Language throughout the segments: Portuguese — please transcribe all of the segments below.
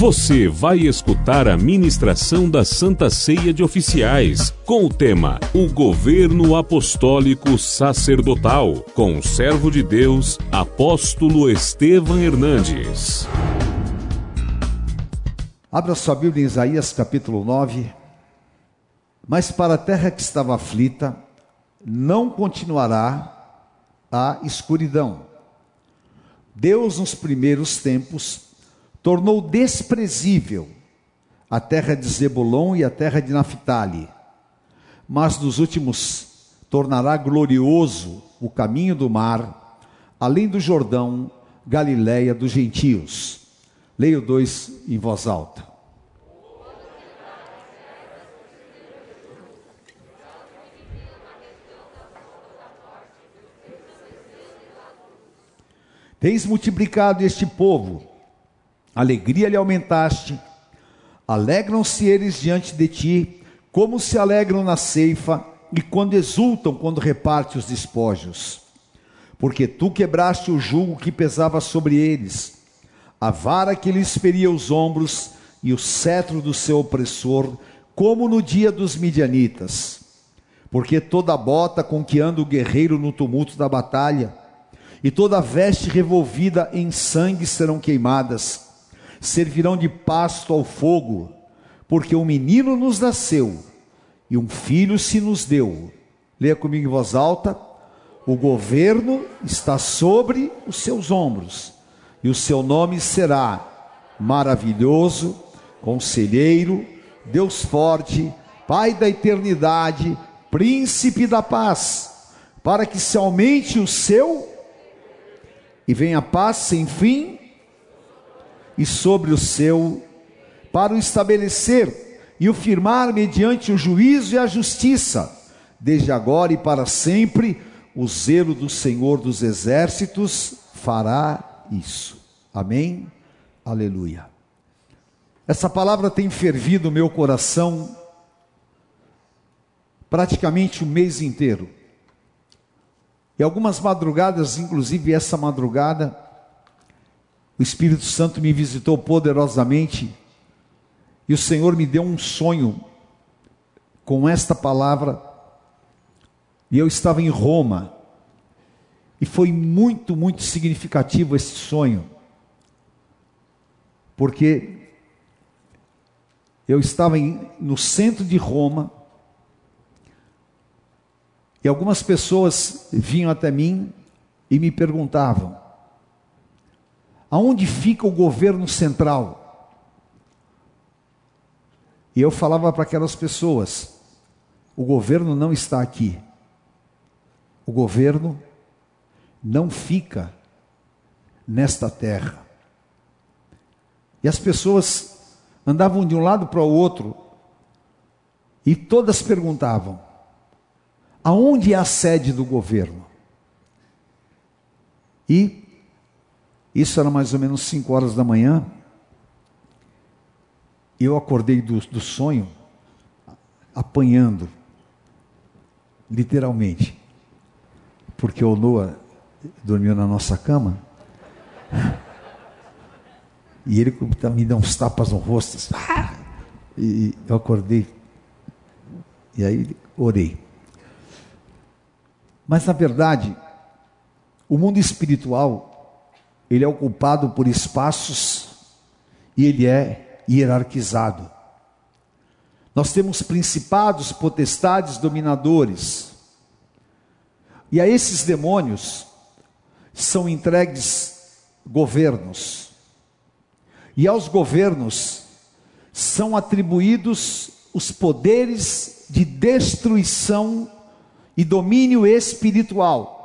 Você vai escutar a ministração da Santa Ceia de Oficiais, com o tema O Governo Apostólico Sacerdotal, com o servo de Deus, apóstolo Estevam Hernandes. Abra sua Bíblia em Isaías capítulo 9. Mas para a terra que estava aflita, não continuará a escuridão. Deus, nos primeiros tempos, tornou desprezível a terra de Zebulon e a terra de Naphtali, mas nos últimos tornará glorioso o caminho do mar, além do Jordão, Galiléia dos gentios. Leio dois em voz alta. Tens multiplicado este povo, alegria lhe aumentaste, alegram-se eles diante de ti, como se alegram na ceifa e quando exultam quando reparte os despojos. Porque tu quebraste o jugo que pesava sobre eles, a vara que lhes feria os ombros e o cetro do seu opressor, como no dia dos midianitas. Porque toda bota com que anda o guerreiro no tumulto da batalha, e toda veste revolvida em sangue serão queimadas servirão de pasto ao fogo, porque um menino nos nasceu e um filho se nos deu. Leia comigo em voz alta. O governo está sobre os seus ombros, e o seu nome será maravilhoso, conselheiro, Deus forte, Pai da eternidade, príncipe da paz, para que se aumente o seu e venha paz sem fim e sobre o seu, para o estabelecer e o firmar mediante o juízo e a justiça, desde agora e para sempre, o zelo do Senhor dos exércitos fará isso. Amém? Aleluia. Essa palavra tem fervido o meu coração praticamente o mês inteiro. E algumas madrugadas, inclusive essa madrugada, o Espírito Santo me visitou poderosamente e o Senhor me deu um sonho com esta palavra. E eu estava em Roma. E foi muito, muito significativo esse sonho. Porque eu estava em, no centro de Roma. E algumas pessoas vinham até mim e me perguntavam: Aonde fica o governo central? E eu falava para aquelas pessoas: o governo não está aqui. O governo não fica nesta terra. E as pessoas andavam de um lado para o outro e todas perguntavam: aonde é a sede do governo? E isso era mais ou menos 5 horas da manhã. Eu acordei do, do sonho, apanhando, literalmente, porque o Noah dormiu na nossa cama. E ele me deu uns tapas no rosto. Assim, e eu acordei. E aí orei. Mas na verdade, o mundo espiritual ele é ocupado por espaços e ele é hierarquizado. Nós temos principados, potestades, dominadores. E a esses demônios são entregues governos. E aos governos são atribuídos os poderes de destruição e domínio espiritual.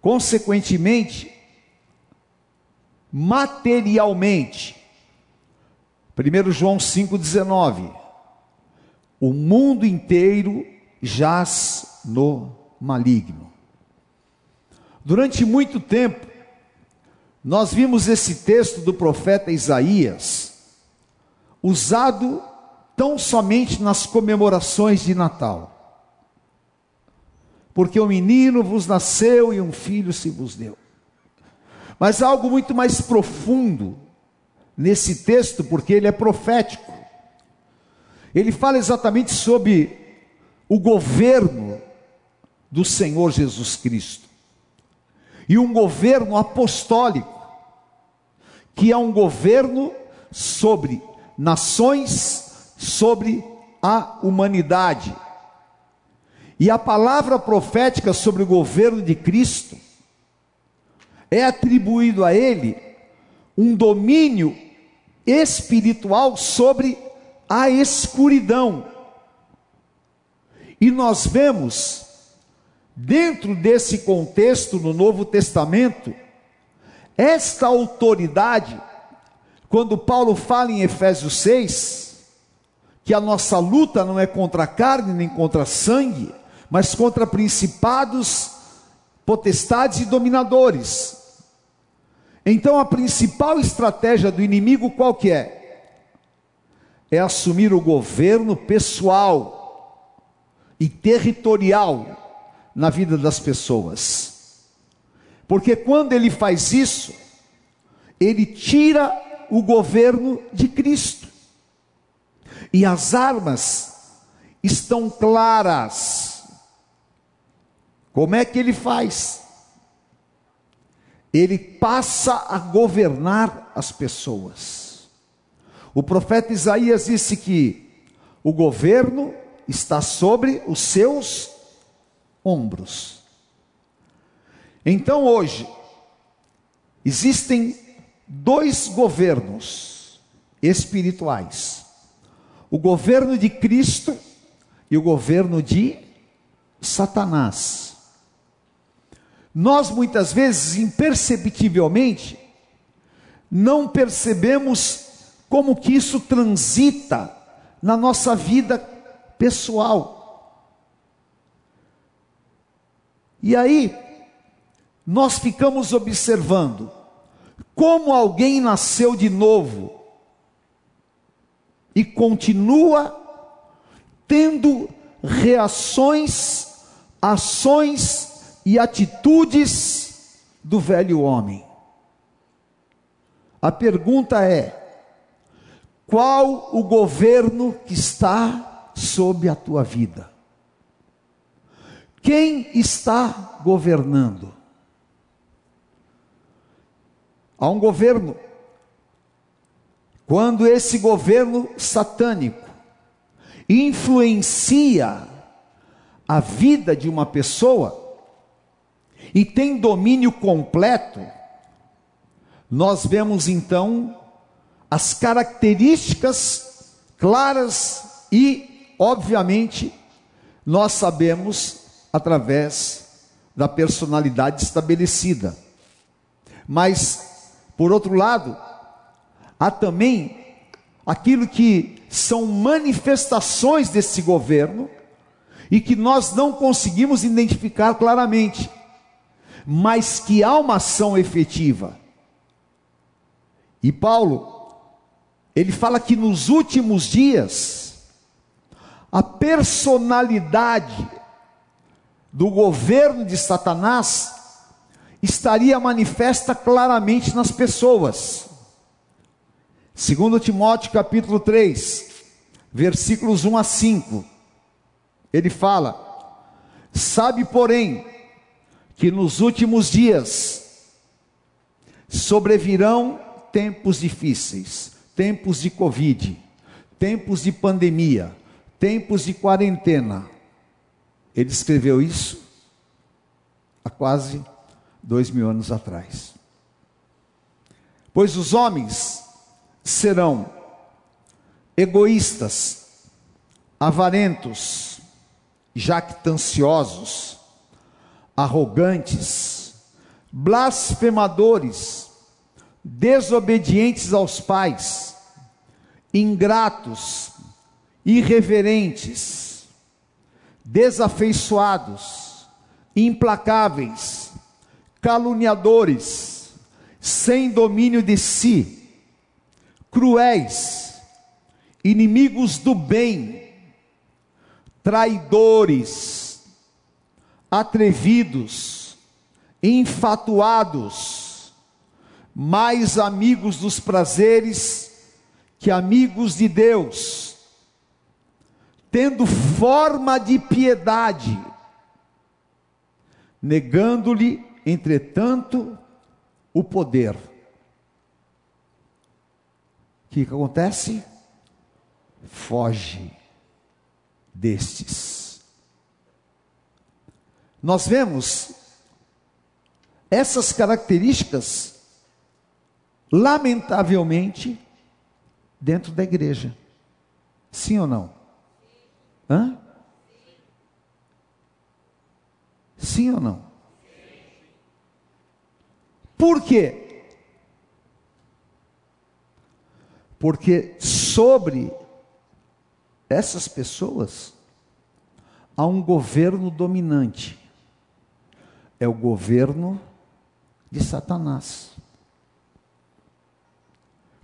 Consequentemente, materialmente. 1 João 5,19: O mundo inteiro jaz no maligno. Durante muito tempo, nós vimos esse texto do profeta Isaías usado tão somente nas comemorações de Natal. Porque o menino vos nasceu e um filho se vos deu. Mas algo muito mais profundo nesse texto porque ele é profético. Ele fala exatamente sobre o governo do Senhor Jesus Cristo. E um governo apostólico, que é um governo sobre nações, sobre a humanidade. E a palavra profética sobre o governo de Cristo é atribuído a ele um domínio espiritual sobre a escuridão. E nós vemos, dentro desse contexto no Novo Testamento, esta autoridade, quando Paulo fala em Efésios 6, que a nossa luta não é contra a carne nem contra sangue, mas contra principados, potestades e dominadores. Então a principal estratégia do inimigo qual que é? É assumir o governo pessoal e territorial na vida das pessoas. Porque quando ele faz isso, ele tira o governo de Cristo. E as armas estão claras. Como é que ele faz? Ele passa a governar as pessoas. O profeta Isaías disse que o governo está sobre os seus ombros. Então hoje, existem dois governos espirituais: o governo de Cristo e o governo de Satanás. Nós muitas vezes, imperceptivelmente, não percebemos como que isso transita na nossa vida pessoal. E aí, nós ficamos observando como alguém nasceu de novo e continua tendo reações, ações e atitudes do velho homem. A pergunta é: qual o governo que está sob a tua vida? Quem está governando? Há um governo. Quando esse governo satânico influencia a vida de uma pessoa, e tem domínio completo, nós vemos então as características claras e, obviamente, nós sabemos através da personalidade estabelecida. Mas, por outro lado, há também aquilo que são manifestações desse governo e que nós não conseguimos identificar claramente mas que há uma ação efetiva. E Paulo, ele fala que nos últimos dias, a personalidade do governo de Satanás estaria manifesta claramente nas pessoas. Segundo Timóteo capítulo 3, versículos 1 a 5, ele fala: Sabe, porém, que nos últimos dias sobrevirão tempos difíceis, tempos de Covid, tempos de pandemia, tempos de quarentena. Ele escreveu isso há quase dois mil anos atrás. Pois os homens serão egoístas, avarentos, jactanciosos, arrogantes, blasfemadores, desobedientes aos pais, ingratos, irreverentes, desafeiçoados, implacáveis, caluniadores, sem domínio de si, cruéis, inimigos do bem, traidores, atrevidos, infatuados, mais amigos dos prazeres que amigos de Deus, tendo forma de piedade, negando-lhe, entretanto, o poder. O que, que acontece? Foge destes. Nós vemos essas características, lamentavelmente, dentro da igreja. Sim ou não? Hã? Sim ou não? Por quê? Porque sobre essas pessoas há um governo dominante. É o governo de Satanás.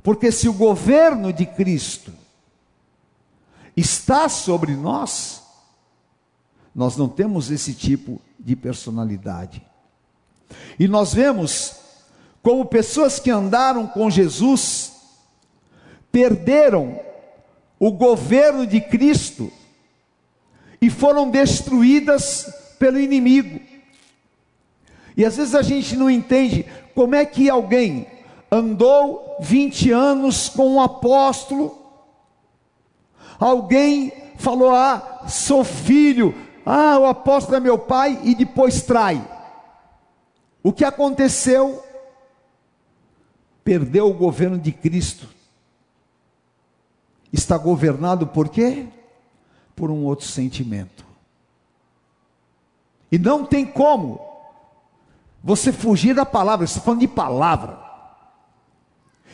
Porque se o governo de Cristo está sobre nós, nós não temos esse tipo de personalidade. E nós vemos como pessoas que andaram com Jesus perderam o governo de Cristo e foram destruídas pelo inimigo. E às vezes a gente não entende como é que alguém andou 20 anos com um apóstolo, alguém falou: Ah, sou filho, ah, o apóstolo é meu pai, e depois trai. O que aconteceu? Perdeu o governo de Cristo. Está governado por quê? Por um outro sentimento. E não tem como você fugir da palavra, está falando de palavra.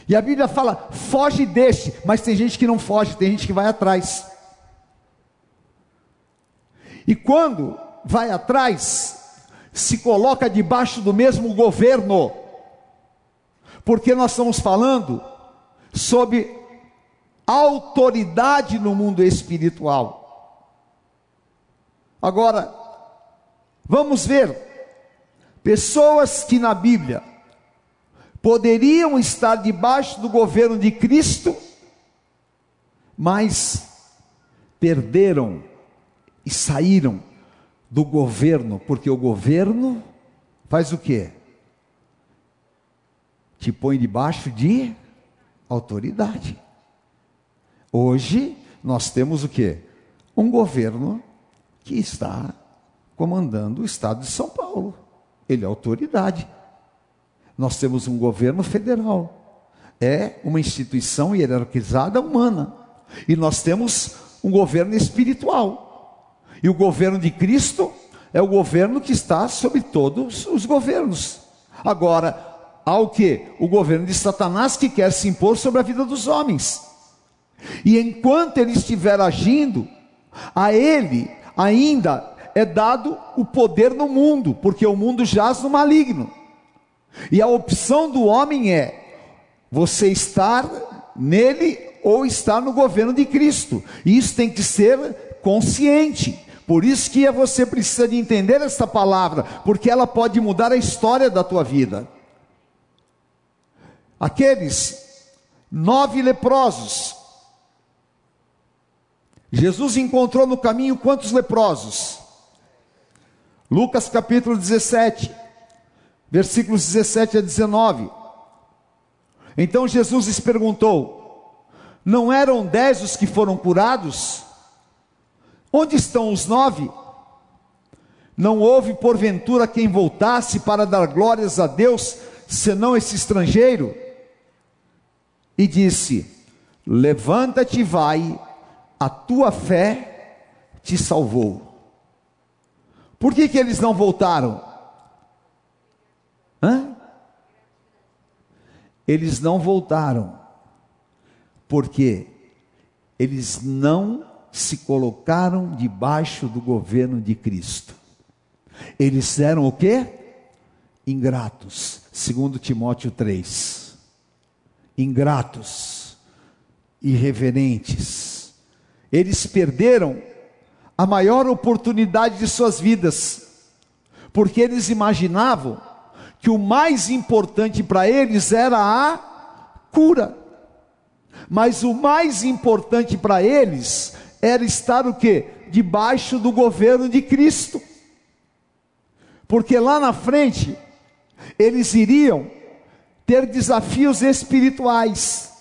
E a Bíblia fala: foge deste, mas tem gente que não foge, tem gente que vai atrás. E quando vai atrás, se coloca debaixo do mesmo governo, porque nós estamos falando sobre autoridade no mundo espiritual. Agora, vamos ver pessoas que na Bíblia poderiam estar debaixo do governo de Cristo, mas perderam e saíram do governo, porque o governo faz o quê? Te põe debaixo de autoridade. Hoje nós temos o quê? Um governo que está comandando o estado de São Paulo. Ele é autoridade. Nós temos um governo federal, é uma instituição hierarquizada humana, e nós temos um governo espiritual. E o governo de Cristo é o governo que está sobre todos os governos. Agora, há o que? O governo de Satanás que quer se impor sobre a vida dos homens. E enquanto ele estiver agindo, a ele ainda é dado o poder no mundo, porque o mundo jaz no maligno. E a opção do homem é você estar nele ou estar no governo de Cristo. E isso tem que ser consciente. Por isso que você precisa de entender esta palavra, porque ela pode mudar a história da tua vida. Aqueles nove leprosos, Jesus encontrou no caminho quantos leprosos? Lucas capítulo 17 versículos 17 a 19. Então Jesus lhes perguntou: Não eram dez os que foram curados? Onde estão os nove? Não houve porventura quem voltasse para dar glórias a Deus, senão esse estrangeiro? E disse: Levanta-te e vai, a tua fé te salvou. Por que, que eles não voltaram? Hã? Eles não voltaram, porque eles não se colocaram debaixo do governo de Cristo. Eles eram o que? Ingratos, segundo Timóteo 3. Ingratos, irreverentes. Eles perderam a maior oportunidade de suas vidas, porque eles imaginavam que o mais importante para eles era a cura. Mas o mais importante para eles era estar o quê? Debaixo do governo de Cristo. Porque lá na frente eles iriam ter desafios espirituais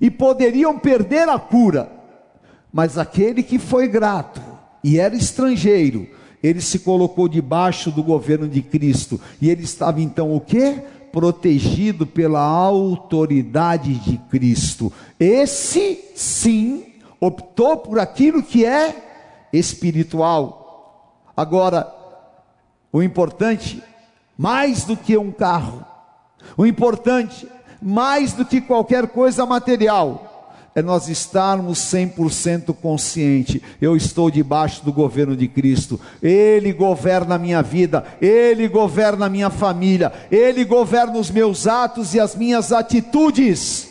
e poderiam perder a cura. Mas aquele que foi grato e era estrangeiro, ele se colocou debaixo do governo de Cristo e ele estava então o quê? Protegido pela autoridade de Cristo. Esse sim optou por aquilo que é espiritual. Agora, o importante, mais do que um carro, o importante, mais do que qualquer coisa material, é nós estarmos 100% consciente. Eu estou debaixo do governo de Cristo. Ele governa a minha vida, ele governa a minha família, ele governa os meus atos e as minhas atitudes.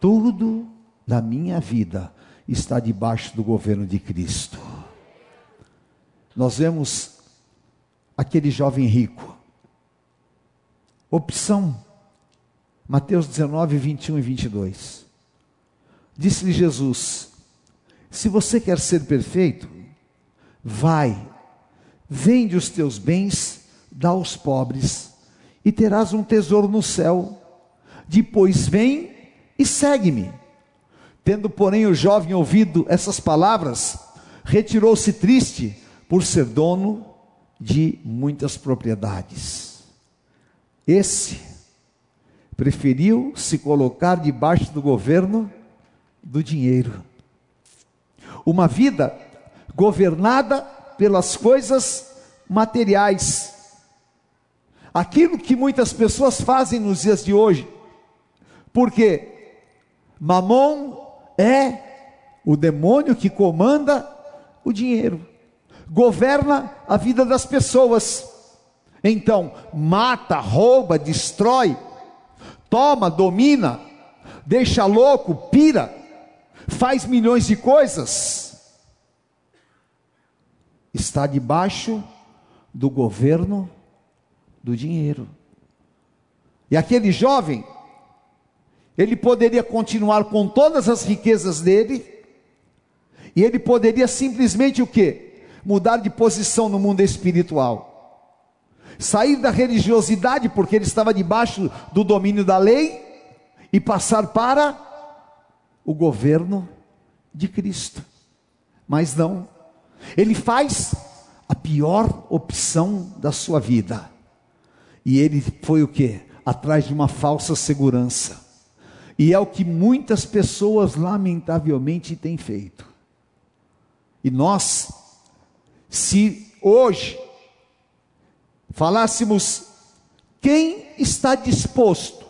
Tudo da minha vida está debaixo do governo de Cristo. Nós vemos aquele jovem rico. Opção Mateus 19, 21 e 22. Disse-lhe Jesus: Se você quer ser perfeito, vai, vende os teus bens, dá aos pobres, e terás um tesouro no céu. Depois vem e segue-me. Tendo, porém, o jovem ouvido essas palavras, retirou-se triste por ser dono de muitas propriedades. Esse preferiu se colocar debaixo do governo do dinheiro. Uma vida governada pelas coisas materiais. Aquilo que muitas pessoas fazem nos dias de hoje. Porque Mamon é o demônio que comanda o dinheiro. Governa a vida das pessoas. Então, mata, rouba, destrói, toma, domina, deixa louco, pira faz milhões de coisas, está debaixo do governo do dinheiro. E aquele jovem, ele poderia continuar com todas as riquezas dele, e ele poderia simplesmente o que? Mudar de posição no mundo espiritual. Sair da religiosidade, porque ele estava debaixo do domínio da lei, e passar para o governo de Cristo. Mas não, ele faz a pior opção da sua vida. E ele foi o que? Atrás de uma falsa segurança. E é o que muitas pessoas, lamentavelmente, têm feito. E nós, se hoje falássemos, quem está disposto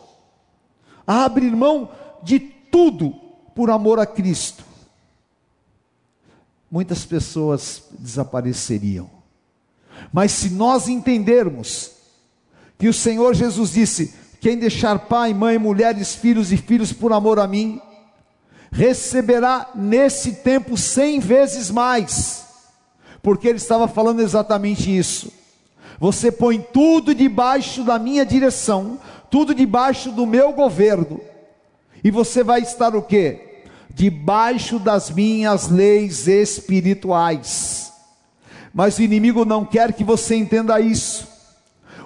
a abrir mão de tudo por amor a Cristo, muitas pessoas desapareceriam. Mas se nós entendermos que o Senhor Jesus disse: quem deixar pai, mãe, mulheres, filhos e filhos por amor a mim, receberá nesse tempo cem vezes mais, porque ele estava falando exatamente isso. Você põe tudo debaixo da minha direção, tudo debaixo do meu governo, e você vai estar o quê? Debaixo das minhas leis espirituais. Mas o inimigo não quer que você entenda isso.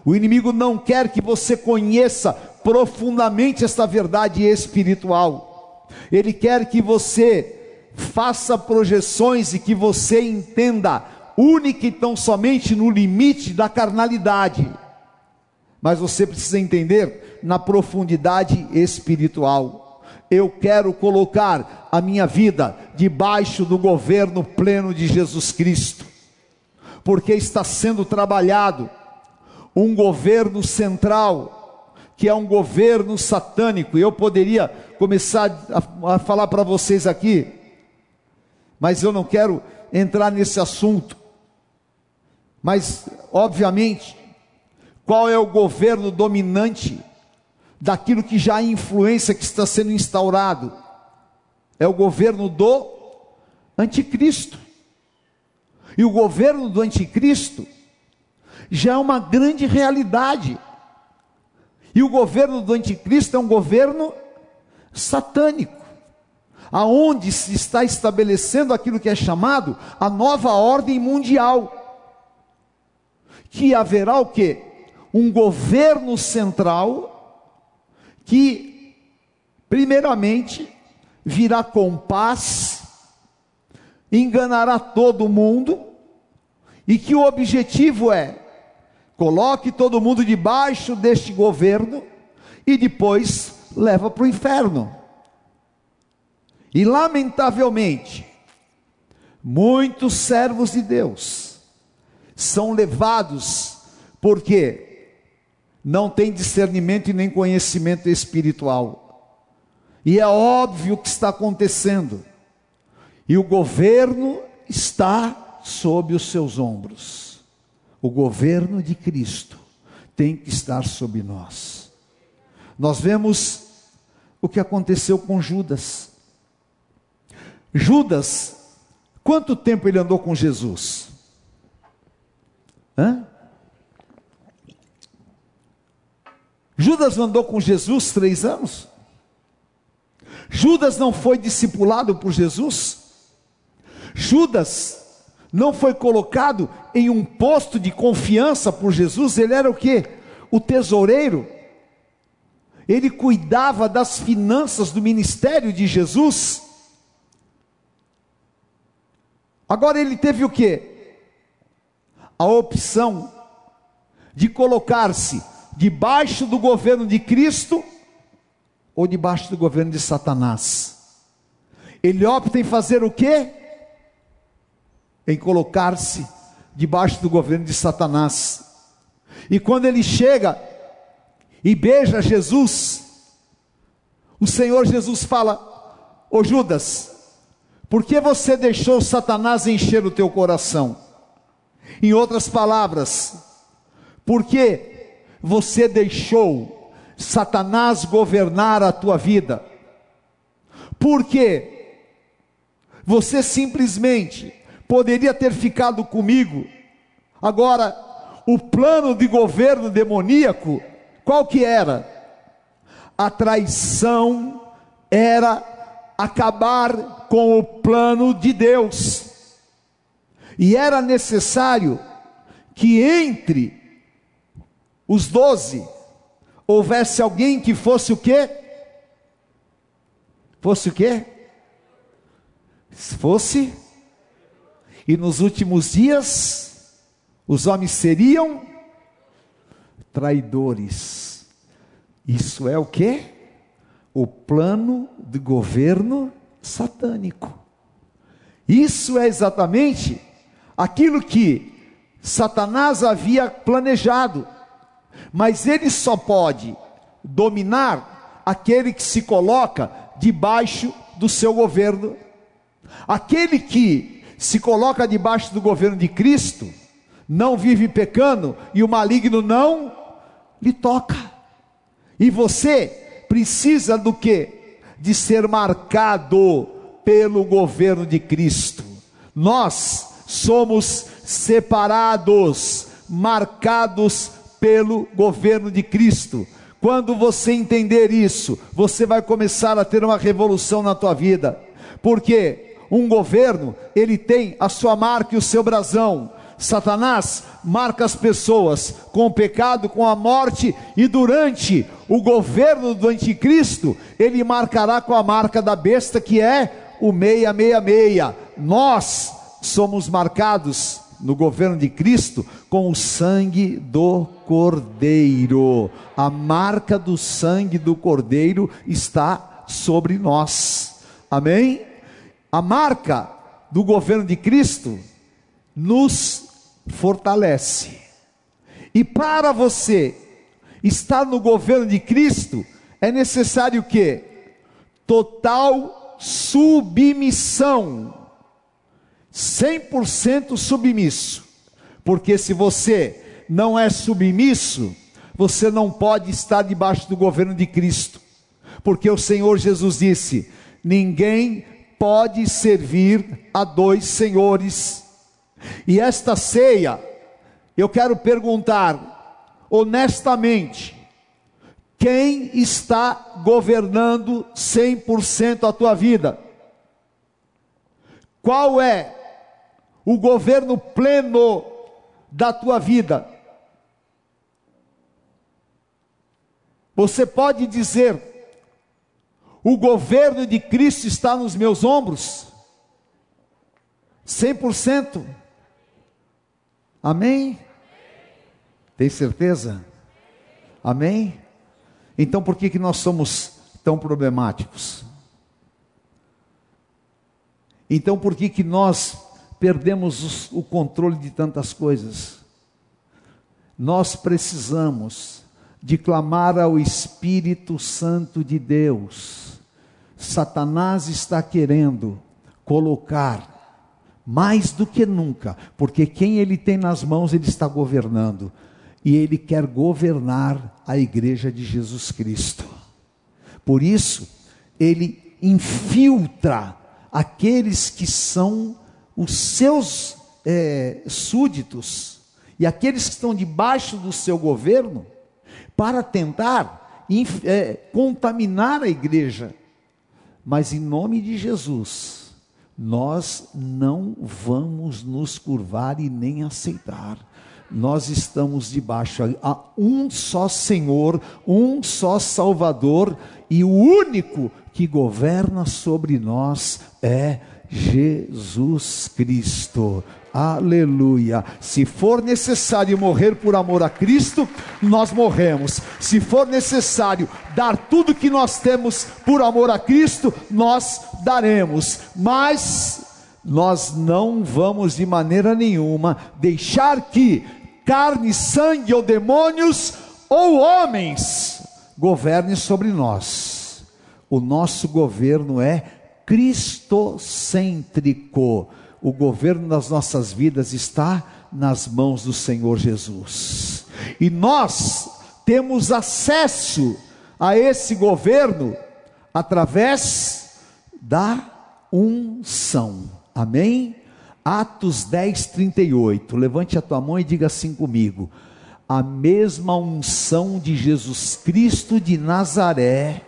O inimigo não quer que você conheça profundamente esta verdade espiritual. Ele quer que você faça projeções e que você entenda única e tão somente no limite da carnalidade. Mas você precisa entender na profundidade espiritual eu quero colocar a minha vida debaixo do governo pleno de Jesus Cristo, porque está sendo trabalhado um governo central, que é um governo satânico, eu poderia começar a, a falar para vocês aqui, mas eu não quero entrar nesse assunto. Mas, obviamente, qual é o governo dominante daquilo que já é influência que está sendo instaurado. É o governo do anticristo. E o governo do anticristo já é uma grande realidade. E o governo do anticristo é um governo satânico, aonde se está estabelecendo aquilo que é chamado a nova ordem mundial. Que haverá o quê? Um governo central que primeiramente virá com paz, enganará todo mundo, e que o objetivo é coloque todo mundo debaixo deste governo e depois leva para o inferno. E lamentavelmente, muitos servos de Deus são levados porque não têm discernimento e nem conhecimento espiritual. E é óbvio o que está acontecendo. E o governo está sob os seus ombros. O governo de Cristo tem que estar sob nós. Nós vemos o que aconteceu com Judas. Judas, quanto tempo ele andou com Jesus? Hã? Judas andou com Jesus três anos? Judas não foi discipulado por Jesus? Judas não foi colocado em um posto de confiança por Jesus, ele era o que? O tesoureiro. Ele cuidava das finanças do ministério de Jesus. Agora ele teve o que? A opção de colocar-se debaixo do governo de Cristo ou debaixo do governo de Satanás. Ele opta em fazer o que? em colocar-se debaixo do governo de Satanás. E quando ele chega e beija Jesus, o Senhor Jesus fala: Ô Judas, por que você deixou Satanás encher o teu coração? Em outras palavras, por que você deixou Satanás governar a tua vida? Porque você simplesmente poderia ter ficado comigo. Agora, o plano de governo demoníaco, qual que era? A traição era acabar com o plano de Deus. E era necessário que entre os doze houvesse alguém que fosse o quê? Fosse o quê? Fosse e nos últimos dias, os homens seriam traidores. Isso é o que? O plano de governo satânico. Isso é exatamente aquilo que Satanás havia planejado, mas ele só pode dominar aquele que se coloca debaixo do seu governo. Aquele que se coloca debaixo do governo de Cristo, não vive pecando e o maligno não lhe toca. E você precisa do que? De ser marcado pelo governo de Cristo. Nós somos separados, marcados pelo governo de Cristo. Quando você entender isso, você vai começar a ter uma revolução na tua vida. Porque um governo, ele tem a sua marca e o seu brasão. Satanás marca as pessoas com o pecado, com a morte, e durante o governo do anticristo, ele marcará com a marca da besta, que é o 666. Nós somos marcados no governo de Cristo com o sangue do Cordeiro. A marca do sangue do Cordeiro está sobre nós. Amém? A marca do governo de Cristo nos fortalece. E para você estar no governo de Cristo, é necessário que total submissão. 100% submisso. Porque se você não é submisso, você não pode estar debaixo do governo de Cristo. Porque o Senhor Jesus disse: ninguém pode servir a dois senhores. E esta ceia eu quero perguntar honestamente: quem está governando 100% a tua vida? Qual é o governo pleno da tua vida? Você pode dizer: o governo de Cristo está nos meus ombros? 100%. Amém? Tem certeza? Amém? Então por que, que nós somos tão problemáticos? Então por que, que nós perdemos o controle de tantas coisas? Nós precisamos de clamar ao Espírito Santo de Deus. Satanás está querendo colocar mais do que nunca, porque quem ele tem nas mãos, ele está governando e ele quer governar a igreja de Jesus Cristo. Por isso, ele infiltra aqueles que são os seus é, súditos e aqueles que estão debaixo do seu governo para tentar é, contaminar a igreja. Mas em nome de Jesus, nós não vamos nos curvar e nem aceitar nós estamos debaixo a um só Senhor, um só Salvador, e o único que governa sobre nós é Jesus Cristo. Aleluia. Se for necessário morrer por amor a Cristo, nós morremos. Se for necessário dar tudo que nós temos por amor a Cristo, nós daremos. Mas nós não vamos de maneira nenhuma deixar que carne, sangue ou demônios ou homens governem sobre nós. O nosso governo é cristocêntrico. O governo das nossas vidas está nas mãos do Senhor Jesus. E nós temos acesso a esse governo através da unção. Amém? Atos 10, 38. Levante a tua mão e diga assim comigo: A mesma unção de Jesus Cristo de Nazaré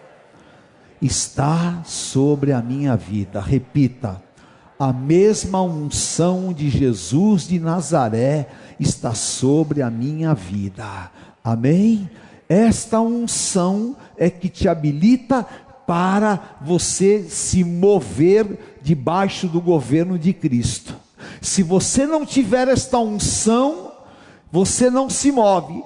está sobre a minha vida. Repita: A mesma unção de Jesus de Nazaré está sobre a minha vida. Amém? Esta unção é que te habilita para você se mover debaixo do governo de Cristo. Se você não tiver esta unção, você não se move.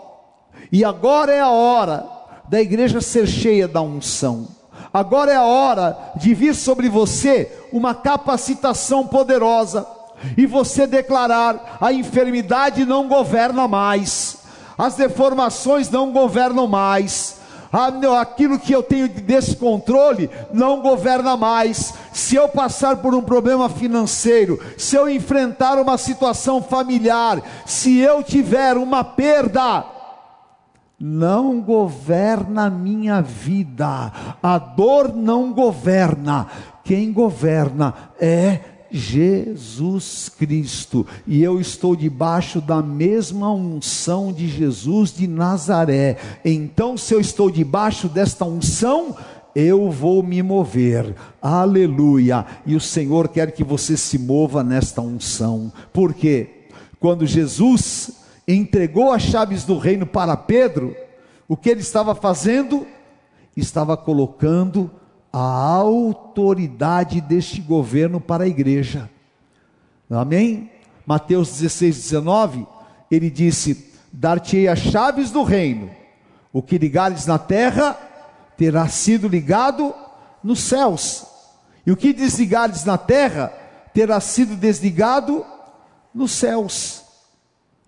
E agora é a hora da igreja ser cheia da unção. Agora é a hora de vir sobre você uma capacitação poderosa e você declarar: a enfermidade não governa mais, as deformações não governam mais, aquilo que eu tenho de descontrole não governa mais. Se eu passar por um problema financeiro, se eu enfrentar uma situação familiar, se eu tiver uma perda, não governa a minha vida, a dor não governa, quem governa é Jesus Cristo, e eu estou debaixo da mesma unção de Jesus de Nazaré. Então, se eu estou debaixo desta unção, eu vou me mover, aleluia. E o Senhor quer que você se mova nesta unção, porque quando Jesus entregou as chaves do reino para Pedro, o que ele estava fazendo? Estava colocando a autoridade deste governo para a igreja. Amém? Mateus 16, 19, ele disse: Dar-te-ei as chaves do reino, o que ligares na terra terá sido ligado nos céus, e o que desligares na terra terá sido desligado nos céus.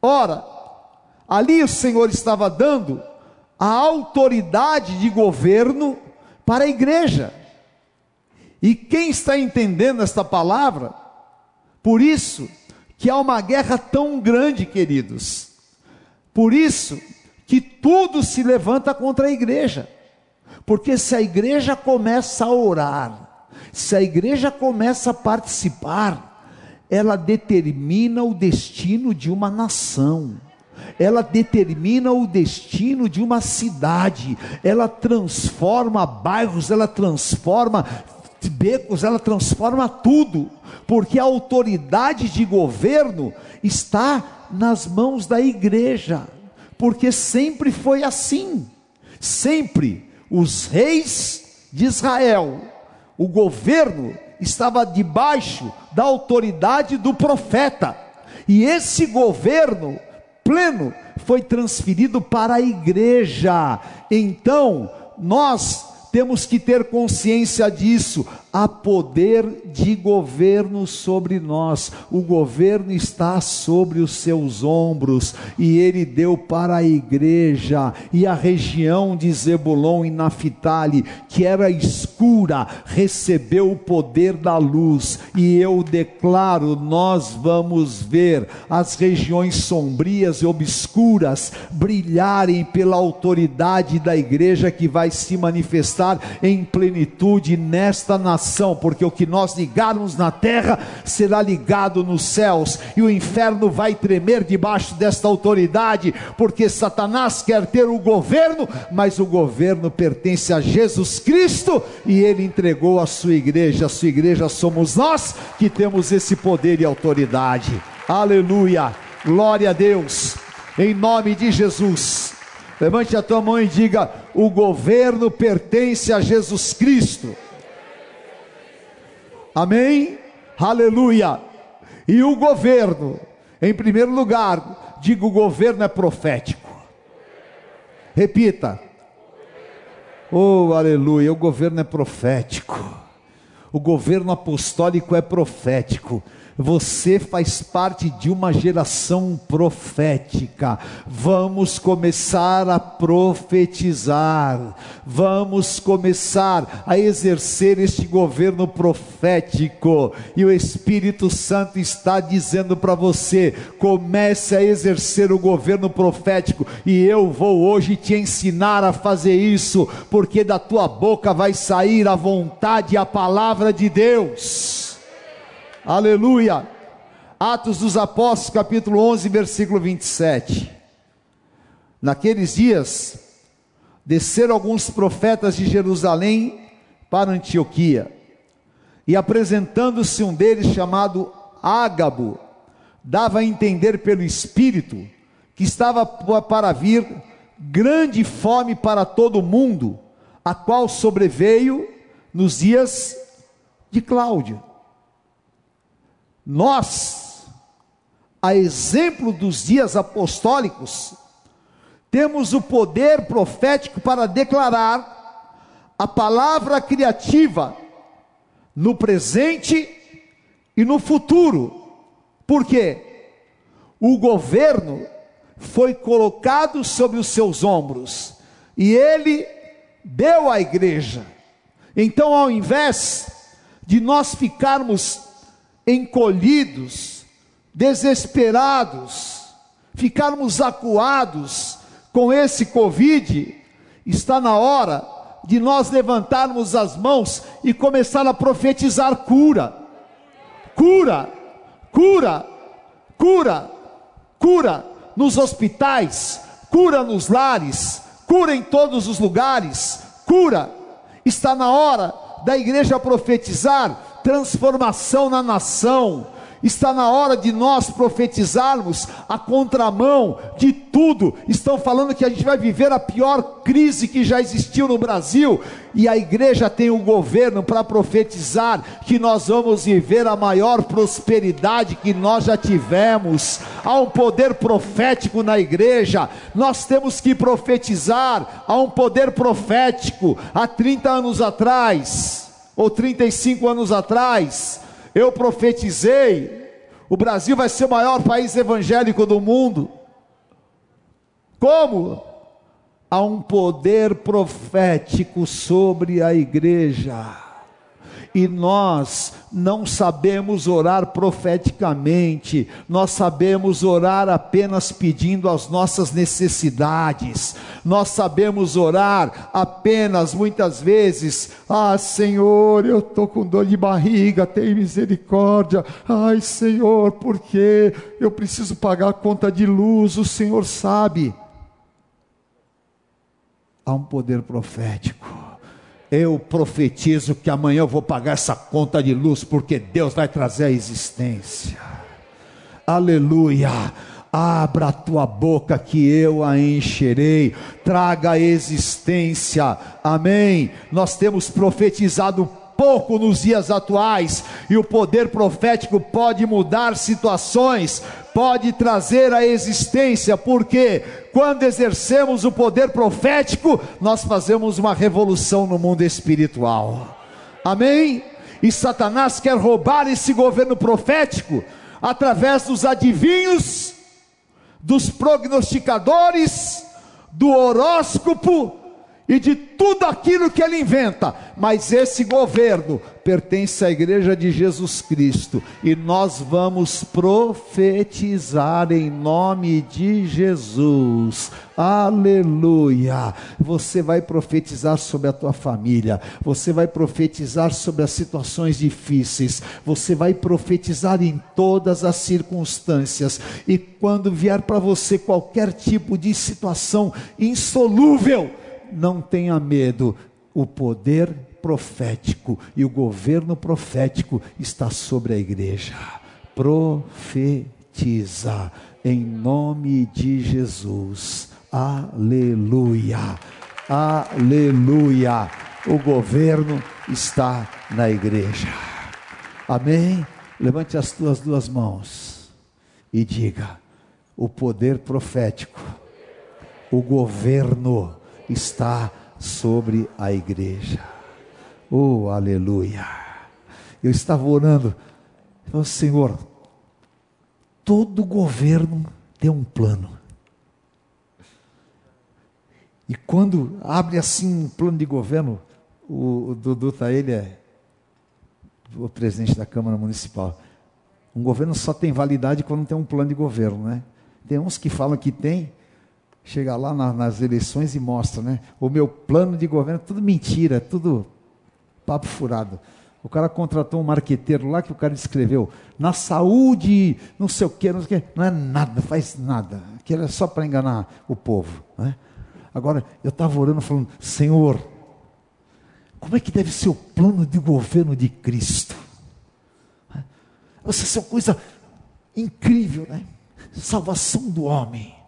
Ora, ali o Senhor estava dando a autoridade de governo para a igreja. E quem está entendendo esta palavra, por isso que há uma guerra tão grande, queridos. Por isso que tudo se levanta contra a igreja. Porque se a igreja começa a orar, se a igreja começa a participar, ela determina o destino de uma nação. ela determina o destino de uma cidade, ela transforma bairros, ela transforma becos, ela transforma tudo, porque a autoridade de governo está nas mãos da igreja, porque sempre foi assim, sempre os reis de Israel, o governo estava debaixo da autoridade do profeta, e esse governo pleno foi transferido para a igreja. Então, nós temos que ter consciência disso. Há poder de governo sobre nós. O governo está sobre os seus ombros e ele deu para a igreja e a região de Zebulon e Naphtali, que era escura, recebeu o poder da luz. E eu declaro, nós vamos ver as regiões sombrias e obscuras brilharem pela autoridade da igreja que vai se manifestar em plenitude nesta nação nação, porque o que nós ligarmos na terra será ligado nos céus, e o inferno vai tremer debaixo desta autoridade, porque Satanás quer ter o governo, mas o governo pertence a Jesus Cristo e ele entregou a sua igreja. A sua igreja somos nós que temos esse poder e autoridade. Aleluia! Glória a Deus. Em nome de Jesus. Levante a tua mão e diga: o governo pertence a Jesus Cristo. Amém? Aleluia. E o governo, em primeiro lugar, digo: o governo é profético. Repita. Oh, aleluia, o governo é profético. O governo apostólico é profético. Você faz parte de uma geração profética. Vamos começar a profetizar. Vamos começar a exercer este governo profético. E o Espírito Santo está dizendo para você: comece a exercer o governo profético. E eu vou hoje te ensinar a fazer isso, porque da tua boca vai sair a vontade e a palavra de Deus. Aleluia. Atos dos Apóstolos, capítulo 11, versículo 27. Naqueles dias, desceram alguns profetas de Jerusalém para Antioquia, e apresentando-se um deles chamado Ágabo, dava a entender pelo Espírito que estava para vir grande fome para todo o mundo, a qual sobreveio nos dias de Cláudio. Nós, a exemplo dos dias apostólicos, temos o poder profético para declarar a palavra criativa no presente e no futuro. Por quê? O governo foi colocado sobre os seus ombros e ele deu à igreja. Então, ao invés de nós ficarmos encolhidos, desesperados, ficarmos acuados com esse Covid, está na hora de nós levantarmos as mãos e começar a profetizar cura, cura, cura, cura, cura nos hospitais, cura nos lares, cura em todos os lugares, cura. Está na hora da igreja profetizar transformação na nação. Está na hora de nós profetizarmos a contramão de tudo. Estão falando que a gente vai viver a pior crise que já existiu no Brasil, e a igreja tem o governo para profetizar que nós vamos viver a maior prosperidade que nós já tivemos. Há um poder profético na igreja. Nós temos que profetizar. Há um poder profético. Há 30 anos atrás, ou 35 anos atrás, eu profetizei: o Brasil vai ser o maior país evangélico do mundo. Como? Há um poder profético sobre a igreja. E nós não sabemos orar profeticamente, nós sabemos orar apenas pedindo as nossas necessidades, nós sabemos orar apenas muitas vezes, ah Senhor, eu estou com dor de barriga, tem misericórdia, ai Senhor, porque eu preciso pagar a conta de luz, o Senhor sabe. Há um poder profético eu profetizo que amanhã eu vou pagar essa conta de luz, porque Deus vai trazer a existência. Aleluia. Abra a tua boca que eu a encherei, traga a existência, amém. Nós temos profetizado pouco nos dias atuais, e o poder profético pode mudar situações, pode trazer a existência, porque quando exercemos o poder profético, nós fazemos uma revolução no mundo espiritual. Amém? E Satanás quer roubar esse governo profético através dos adivinhos, dos prognosticadores, do horóscopo, e de tudo aquilo que ele inventa, mas esse governo pertence à igreja de Jesus Cristo e nós vamos profetizar em nome de Jesus. Aleluia! Você vai profetizar sobre a tua família, você vai profetizar sobre as situações difíceis, você vai profetizar em todas as circunstâncias, e quando vier para você qualquer tipo de situação insolúvel, não tenha medo, o poder profético e o governo profético está sobre a igreja. Profetiza em nome de Jesus. Aleluia. Aleluia. O governo está na igreja. Amém? Levante as tuas duas mãos e diga: o poder profético, o governo está sobre a igreja. Oh, aleluia. Eu estava orando, oh, Senhor, todo governo tem um plano. E quando abre assim um plano de governo, o, o Dudu tá, ele é o presidente da Câmara Municipal. Um governo só tem validade quando tem um plano de governo, né? Tem uns que falam que tem, chega lá na, nas eleições e mostra, né? O meu plano de governo, tudo mentira, tudo papo furado. O cara contratou um marqueteiro lá que o cara escreveu, na saúde, não sei o que, não sei o que, não é nada, faz nada. Aquilo é só para enganar o povo. Né? Agora, eu estava orando falando, Senhor, como é que deve ser o plano de governo de Cristo? Essa é uma coisa incrível, né? Salvação do homem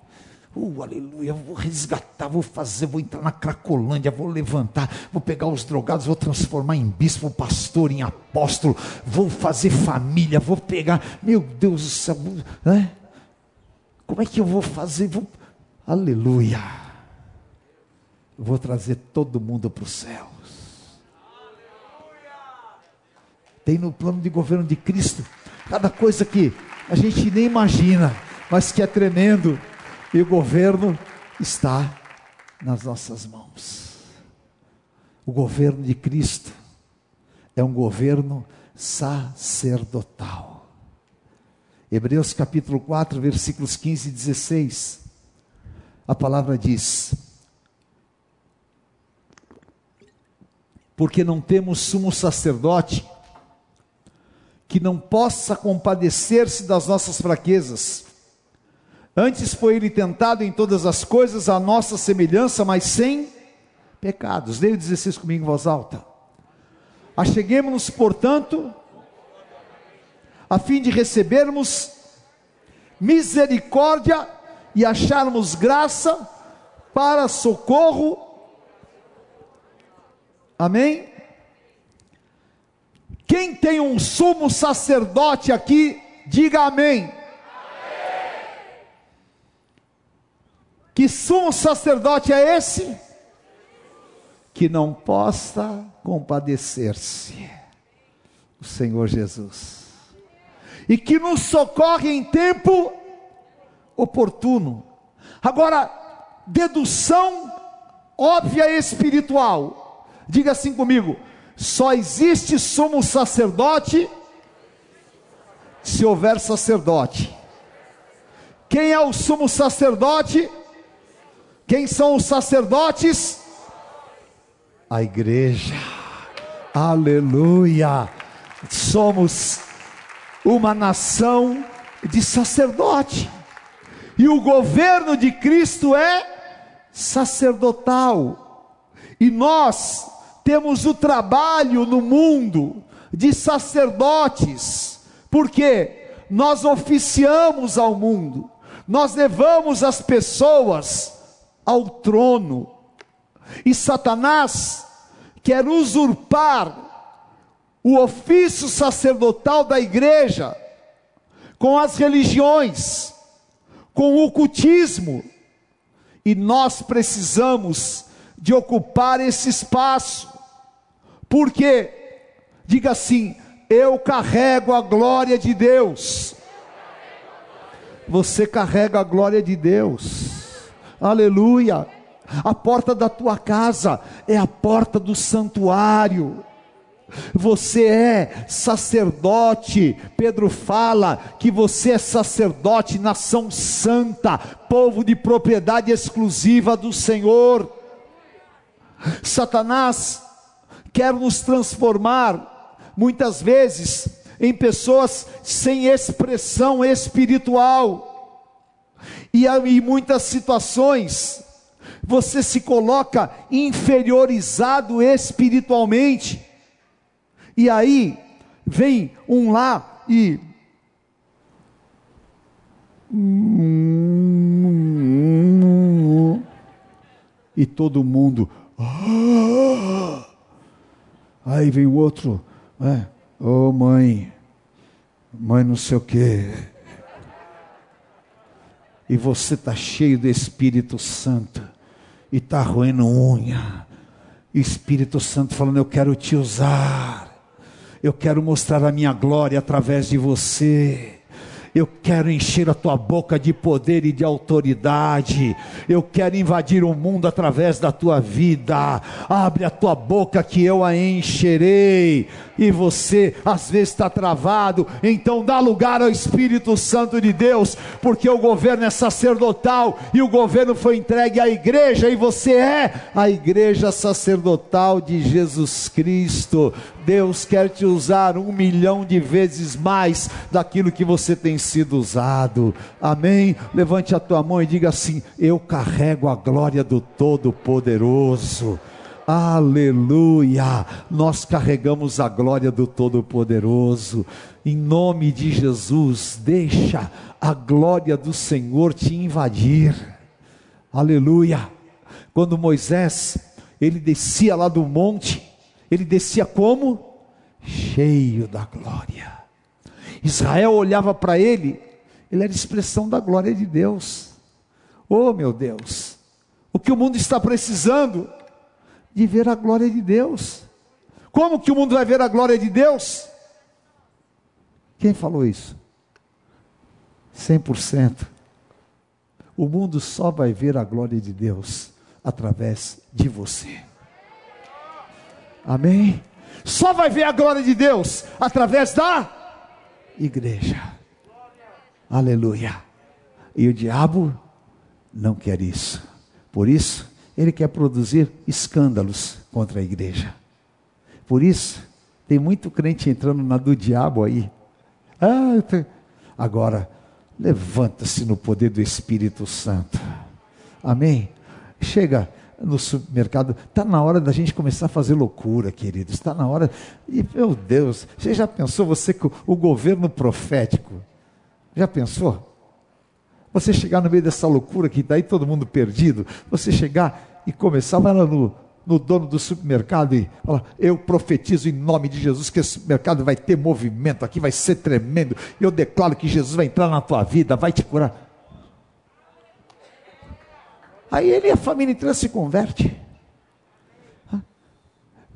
Uh, aleluia, vou resgatar, vou fazer, vou entrar na Cracolândia, vou levantar, vou pegar os drogados, vou transformar em bispo, pastor, em apóstolo, vou fazer família, vou pegar, meu Deus do céu, né? Como é que eu vou fazer? Vou... Aleluia. vou trazer todo mundo para os céus. Tem no plano de governo de Cristo cada coisa que a gente nem imagina, mas que é tremendo e o governo está nas nossas mãos. O governo de Cristo é um governo sacerdotal. Hebreus capítulo 4, versículos 15 e 16. A palavra diz: Porque não temos sumo sacerdote que não possa compadecer-se das nossas fraquezas Antes foi ele tentado em todas as coisas, a nossa semelhança, mas sem pecados. Leia o 16 comigo em voz alta. Acheguemos-nos, portanto, a fim de recebermos misericórdia e acharmos graça para socorro. Amém? Quem tem um sumo sacerdote aqui, diga amém. Que sumo sacerdote é esse? Que não possa compadecer-se. O Senhor Jesus. E que nos socorre em tempo oportuno. Agora, dedução óbvia espiritual. Diga assim comigo: só existe sumo sacerdote se houver sacerdote. Quem é o sumo sacerdote? Quem são os sacerdotes? A igreja. Aleluia. Somos uma nação de sacerdote. E o governo de Cristo é sacerdotal. E nós temos o trabalho no mundo de sacerdotes, porque nós oficiamos ao mundo, nós levamos as pessoas ao trono, e Satanás quer usurpar o ofício sacerdotal da igreja com as religiões, com o cultismo, e nós precisamos de ocupar esse espaço, porque, diga assim, eu carrego a glória de Deus. Você carrega a glória de Deus. Aleluia. A porta da tua casa é a porta do santuário. Você é sacerdote. Pedro fala que você é sacerdote, nação santa, povo de propriedade exclusiva do Senhor. Satanás quer nos transformar, muitas vezes, em pessoas sem expressão espiritual. E em muitas situações, você se coloca inferiorizado espiritualmente. E aí, vem um lá e. E todo mundo. Aí vem o outro. É, Ô oh, mãe, mãe não sei o quê. E você está cheio do Espírito Santo. E está roendo unha. Espírito Santo falando: Eu quero te usar. Eu quero mostrar a minha glória através de você. Eu quero encher a tua boca de poder e de autoridade. Eu quero invadir o mundo através da tua vida. Abre a tua boca que eu a encherei. E você às vezes está travado, então dá lugar ao Espírito Santo de Deus, porque o governo é sacerdotal e o governo foi entregue à igreja, e você é a igreja sacerdotal de Jesus Cristo. Deus quer te usar um milhão de vezes mais daquilo que você tem sido usado. Amém? Levante a tua mão e diga assim: Eu carrego a glória do Todo-Poderoso. Aleluia! Nós carregamos a glória do Todo-Poderoso. Em nome de Jesus, deixa a glória do Senhor te invadir. Aleluia! Quando Moisés, ele descia lá do monte, ele descia como? Cheio da glória. Israel olhava para ele, ele era expressão da glória de Deus. Oh, meu Deus, o que o mundo está precisando de ver a glória de Deus. Como que o mundo vai ver a glória de Deus? Quem falou isso? 100%. O mundo só vai ver a glória de Deus através de você. Amém? Só vai ver a glória de Deus através da igreja. Aleluia. E o diabo não quer isso. Por isso, ele quer produzir escândalos contra a igreja. Por isso, tem muito crente entrando na do diabo aí. Ah. Agora, levanta-se no poder do Espírito Santo. Amém? Chega no supermercado, está na hora da gente começar a fazer loucura, queridos. Está na hora. E, meu Deus, você já pensou você com o governo profético? Já pensou? Você chegar no meio dessa loucura que está aí todo mundo perdido, você chegar e começar, vai lá no, no dono do supermercado e falar: Eu profetizo em nome de Jesus que esse mercado vai ter movimento aqui, vai ser tremendo. Eu declaro que Jesus vai entrar na tua vida, vai te curar. Aí ele e a família inteira se converte.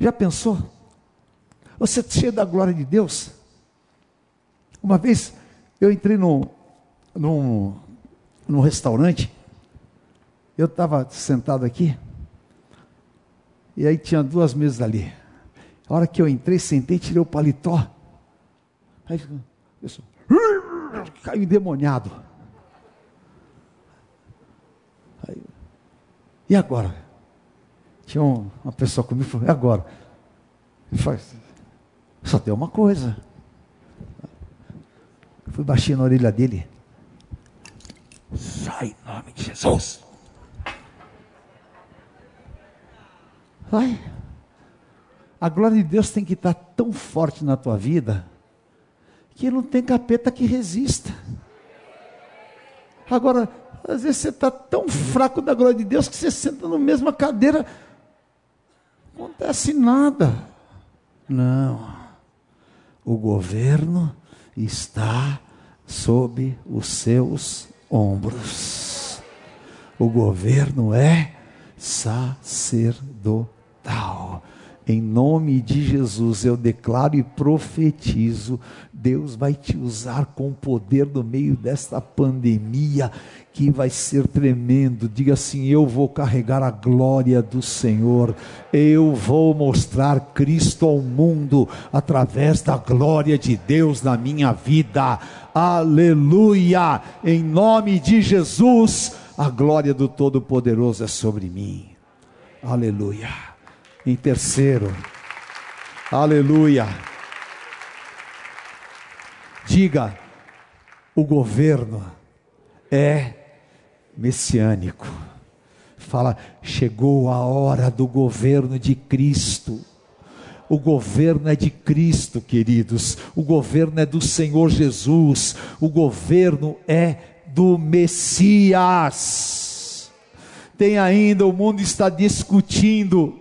Já pensou? Você é cheio da glória de Deus? Uma vez eu entrei num, num, num restaurante, eu estava sentado aqui, e aí tinha duas mesas ali. A hora que eu entrei, sentei, tirei o paletó. Aí eu caiu endemoniado. Aí, e agora? Tinha uma pessoa comigo e falou, e agora? Só tem uma coisa. Fui baixinho na orelha dele. Sai em nome de Jesus. Vai. A glória de Deus tem que estar tão forte na tua vida que não tem capeta que resista. Agora, às vezes você está tão fraco da glória de Deus que você senta na mesma cadeira, não acontece nada. Não. O governo está sob os seus ombros. O governo é sacerdotal. Em nome de Jesus, eu declaro e profetizo: Deus vai te usar com poder no meio desta pandemia, que vai ser tremendo. Diga assim: Eu vou carregar a glória do Senhor, eu vou mostrar Cristo ao mundo através da glória de Deus na minha vida. Aleluia! Em nome de Jesus, a glória do Todo-Poderoso é sobre mim. Aleluia. Em terceiro, aleluia. Diga, o governo é messiânico. Fala, chegou a hora do governo de Cristo. O governo é de Cristo, queridos. O governo é do Senhor Jesus. O governo é do Messias. Tem ainda, o mundo está discutindo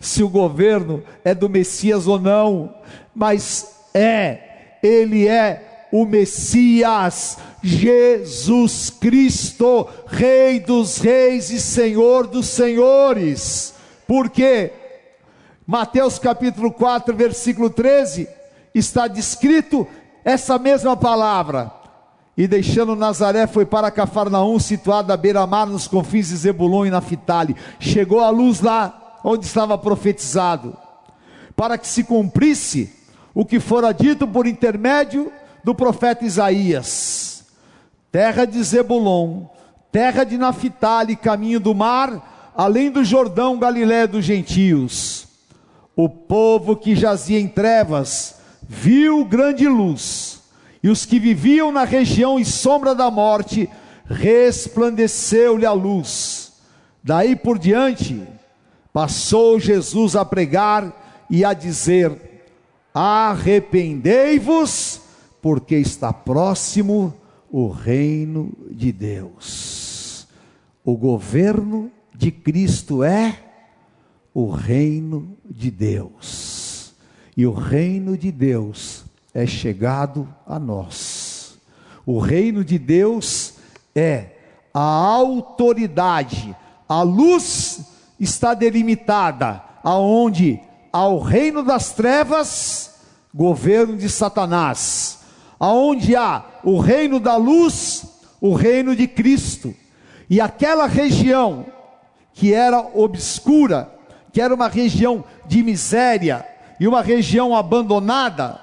se o governo é do Messias ou não, mas é, ele é o Messias, Jesus Cristo, Rei dos Reis e Senhor dos Senhores. Por quê? Mateus capítulo 4, versículo 13, está descrito essa mesma palavra. E deixando Nazaré, foi para Cafarnaum, situada à beira-mar, nos confins de Zebulon e Naphtali. Chegou a luz lá, onde estava profetizado, para que se cumprisse o que fora dito por intermédio do profeta Isaías: terra de Zebulon, terra de Naphtali, caminho do mar, além do Jordão, Galiléia dos gentios. O povo que jazia em trevas viu grande luz, e os que viviam na região e sombra da morte, resplandeceu-lhe a luz. Daí por diante, passou Jesus a pregar e a dizer: Arrependei-vos, porque está próximo o reino de Deus. O governo de Cristo é o reino de Deus. E o reino de Deus é chegado a nós. O reino de Deus é a autoridade, a luz está delimitada aonde ao reino das trevas, governo de Satanás, aonde há o reino da luz, o reino de Cristo. E aquela região que era obscura, que era uma região de miséria e uma região abandonada,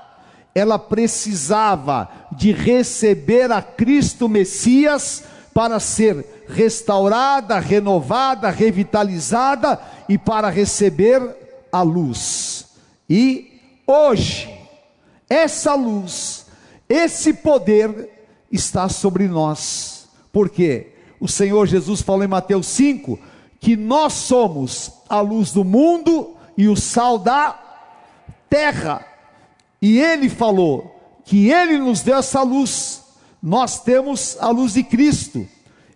ela precisava de receber a Cristo Messias para ser restaurada, renovada, revitalizada e para receber a luz. E hoje, essa luz, esse poder está sobre nós. Porque o Senhor Jesus falou em Mateus 5 que nós somos a luz do mundo e o sal da terra. E ele falou que ele nos deu essa luz. Nós temos a luz de Cristo.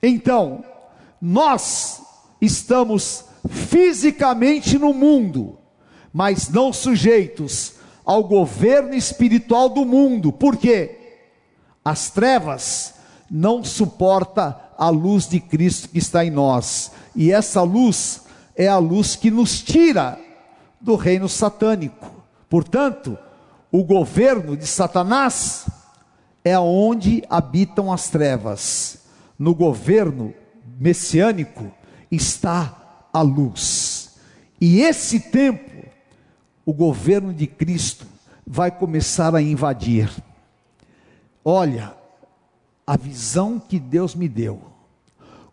Então, nós estamos fisicamente no mundo, mas não sujeitos ao governo espiritual do mundo. Por quê? As trevas não suporta a luz de Cristo que está em nós. E essa luz é a luz que nos tira do reino satânico. Portanto, o governo de Satanás é onde habitam as trevas no governo messiânico está a luz. E esse tempo, o governo de Cristo vai começar a invadir. Olha, a visão que Deus me deu,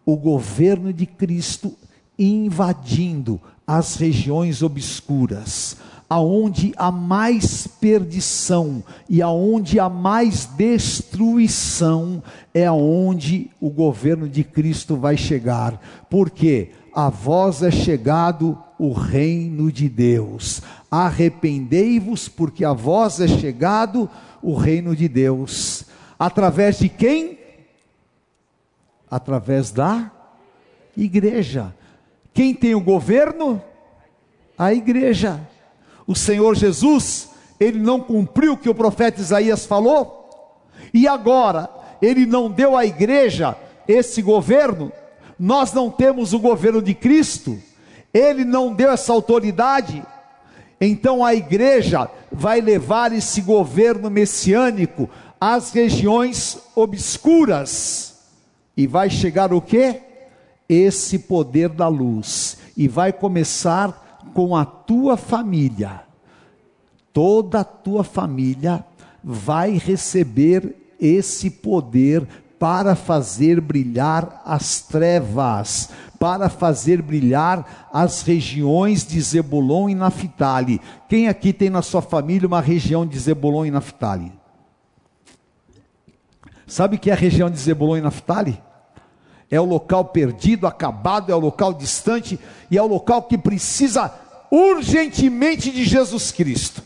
o governo de Cristo invadindo as regiões obscuras, aonde há mais perdição e aonde há mais destruição, é aonde o governo de Cristo vai chegar. Porque a vós é chegado o reino de Deus. Arrependei-vos, porque a vós é chegado o reino de Deus. Através de quem? Através da igreja. Quem tem o governo? A igreja. O Senhor Jesus, ele não cumpriu o que o profeta Isaías falou? E agora, ele não deu à igreja esse governo? Nós não temos o governo de Cristo? Ele não deu essa autoridade? Então a igreja vai levar esse governo messiânico às regiões obscuras. E vai chegar o que? Esse poder da luz. E vai começar com a tua família. Toda a tua família vai receber esse poder para fazer brilhar as trevas, para fazer brilhar as regiões de Zebulon e Naphtali. Quem aqui tem na sua família uma região de Zebulon e Naphtali? Sabe o que é a região de Zebulon e Naphtali? É o local perdido, acabado, é o local distante e é o local que precisa urgentemente de Jesus Cristo.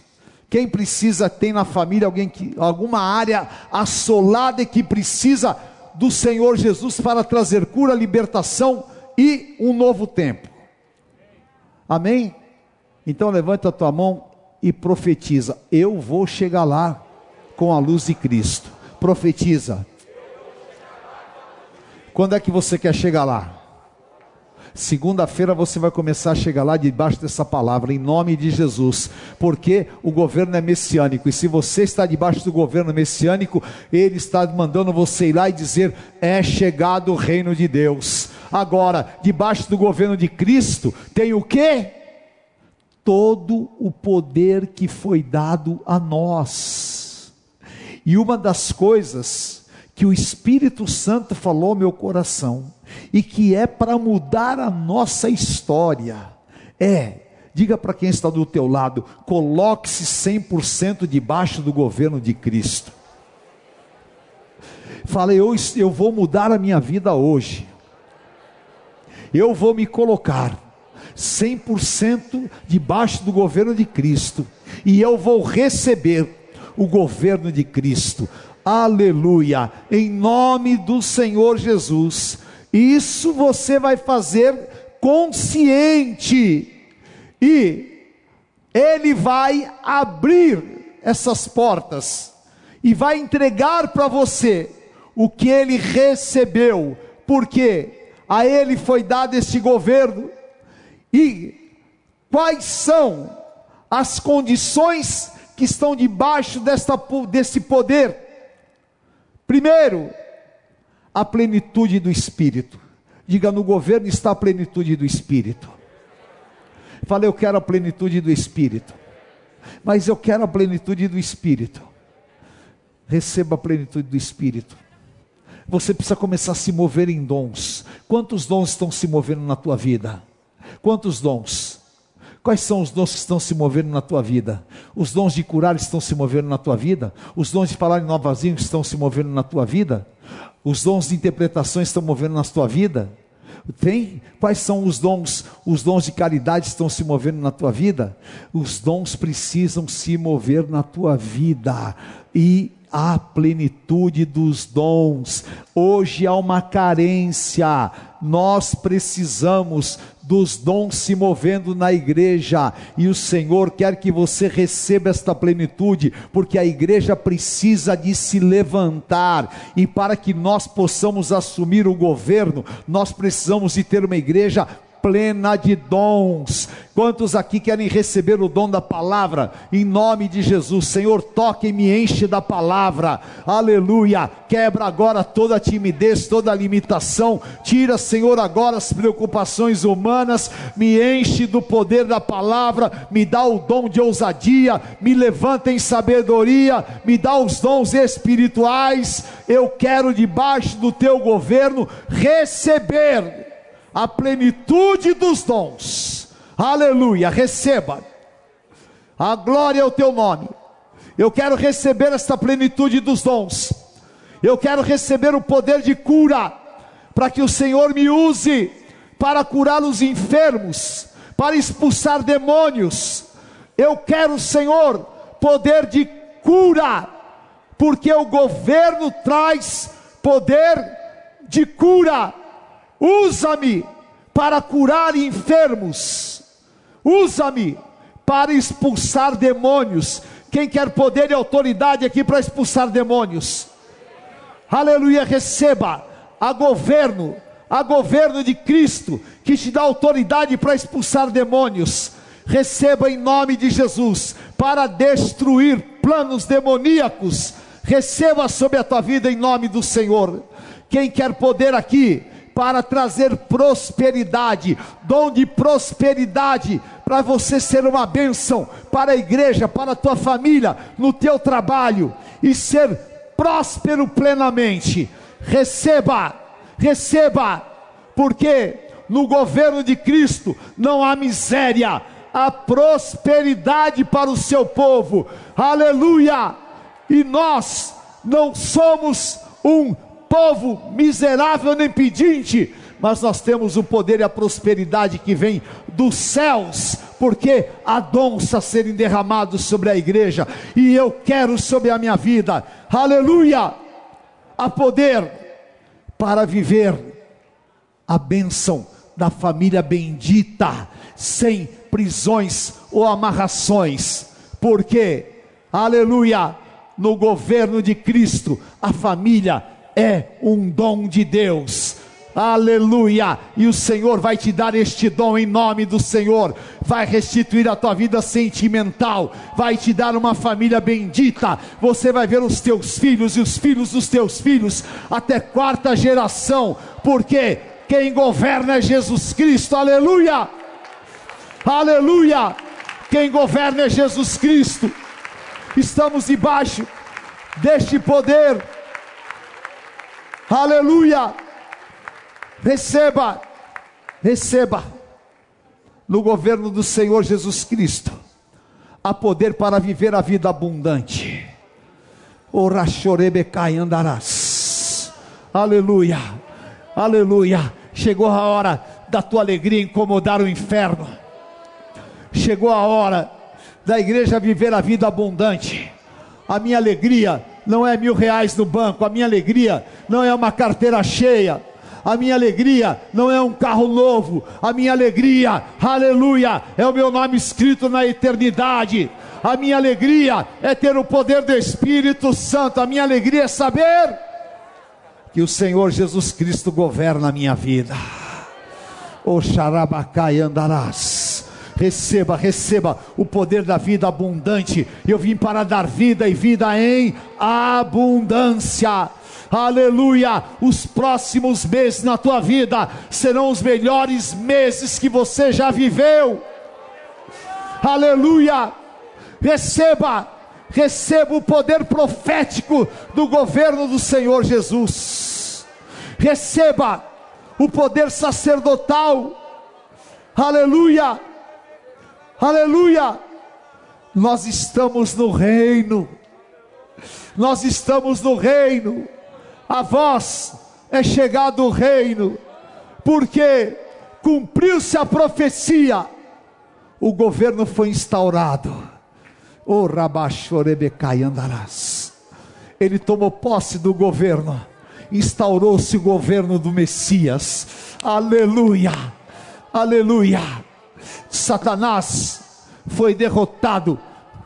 Quem precisa tem na família alguém que alguma área assolada e que precisa do Senhor Jesus para trazer cura, libertação e um novo tempo. Amém? Então levanta a tua mão e profetiza: Eu vou chegar lá com a luz de Cristo. Profetiza. Quando é que você quer chegar lá? Segunda-feira você vai começar a chegar lá debaixo dessa palavra, em nome de Jesus, porque o governo é messiânico, e se você está debaixo do governo messiânico, ele está mandando você ir lá e dizer: é chegado o reino de Deus. Agora, debaixo do governo de Cristo, tem o que? Todo o poder que foi dado a nós. E uma das coisas que o Espírito Santo falou ao meu coração, e que é para mudar a nossa história. É, diga para quem está do teu lado, coloque-se 100% debaixo do governo de Cristo. Fale, eu, eu vou mudar a minha vida hoje. Eu vou me colocar 100% debaixo do governo de Cristo. E eu vou receber o governo de Cristo. Aleluia! Em nome do Senhor Jesus. Isso você vai fazer consciente. E ele vai abrir essas portas e vai entregar para você o que ele recebeu, porque a ele foi dado este governo. E quais são as condições que estão debaixo desta, desse poder? Primeiro, a plenitude do Espírito. Diga, no governo está a plenitude do Espírito. Falei, eu quero a plenitude do Espírito. Mas eu quero a plenitude do Espírito. Receba a plenitude do Espírito. Você precisa começar a se mover em dons. Quantos dons estão se movendo na tua vida? Quantos dons? Quais são os dons que estão se movendo na tua vida? Os dons de curar estão se movendo na tua vida? Os dons de falar em novas línguas estão se movendo na tua vida? Os dons de interpretação estão movendo na tua vida? Tem? Quais são os dons? Os dons de caridade estão se movendo na tua vida? Os dons precisam se mover na tua vida. E a plenitude dos dons. Hoje há uma carência. Nós precisamos dos dons se movendo na igreja, e o Senhor quer que você receba esta plenitude, porque a igreja precisa de se levantar, e para que nós possamos assumir o governo, nós precisamos de ter uma igreja plena de dons. Quantos aqui querem receber o dom da palavra? Em nome de Jesus, Senhor, toque e me enche da palavra. Aleluia. Quebra agora toda timidez, toda limitação. Tira, Senhor, agora as preocupações humanas. Me enche do poder da palavra. Me dá o dom de ousadia. Me levanta em sabedoria. Me dá os dons espirituais. Eu quero, debaixo do teu governo, receber a plenitude dos dons Aleluia, receba. A glória é o teu nome. Eu quero receber esta plenitude dos dons. Eu quero receber o poder de cura, para que o Senhor me use para curar os enfermos, para expulsar demônios. Eu quero, Senhor, poder de cura, porque o governo traz poder de cura. Usa-me para curar enfermos usa-me para expulsar demônios. Quem quer poder e autoridade aqui para expulsar demônios? Aleluia, receba a governo, a governo de Cristo, que te dá autoridade para expulsar demônios. Receba em nome de Jesus, para destruir planos demoníacos. Receba sobre a tua vida em nome do Senhor. Quem quer poder aqui, para trazer prosperidade, dom de prosperidade, para você ser uma bênção para a igreja, para a tua família, no teu trabalho e ser próspero plenamente. Receba, receba, porque no governo de Cristo não há miséria, há prosperidade para o seu povo. Aleluia! E nós não somos um povo miserável nem pedinte, mas nós temos o poder e a prosperidade que vem dos céus, porque há dons a serem derramados sobre a igreja, e eu quero sobre a minha vida, aleluia, a poder para viver a bênção da família bendita, sem prisões ou amarrações, porque, aleluia, no governo de Cristo, a família é um dom de Deus. Aleluia! E o Senhor vai te dar este dom em nome do Senhor. Vai restituir a tua vida sentimental, vai te dar uma família bendita. Você vai ver os teus filhos e os filhos dos teus filhos até quarta geração, porque quem governa é Jesus Cristo. Aleluia! Aleluia! Quem governa é Jesus Cristo. Estamos debaixo deste poder Aleluia! Receba, receba no governo do Senhor Jesus Cristo há poder para viver a vida abundante. Orachorebecai andarás. Aleluia, aleluia. Chegou a hora da tua alegria incomodar o inferno. Chegou a hora da igreja viver a vida abundante. A minha alegria não é mil reais no banco, a minha alegria não é uma carteira cheia, a minha alegria não é um carro novo, a minha alegria, aleluia, é o meu nome escrito na eternidade. A minha alegria é ter o poder do Espírito Santo, a minha alegria é saber que o Senhor Jesus Cristo governa a minha vida. O xarabacai andarás receba, receba o poder da vida abundante. Eu vim para dar vida e vida em abundância. Aleluia! Os próximos meses na tua vida serão os melhores meses que você já viveu. Aleluia! Receba, receba o poder profético do governo do Senhor Jesus. Receba o poder sacerdotal. Aleluia! Aleluia! Nós estamos no reino. Nós estamos no reino. A voz é chegado o reino, porque cumpriu-se a profecia. O governo foi instaurado. O Rabachorebecai andarás. Ele tomou posse do governo. Instaurou-se o governo do Messias. Aleluia! Aleluia! Satanás foi derrotado.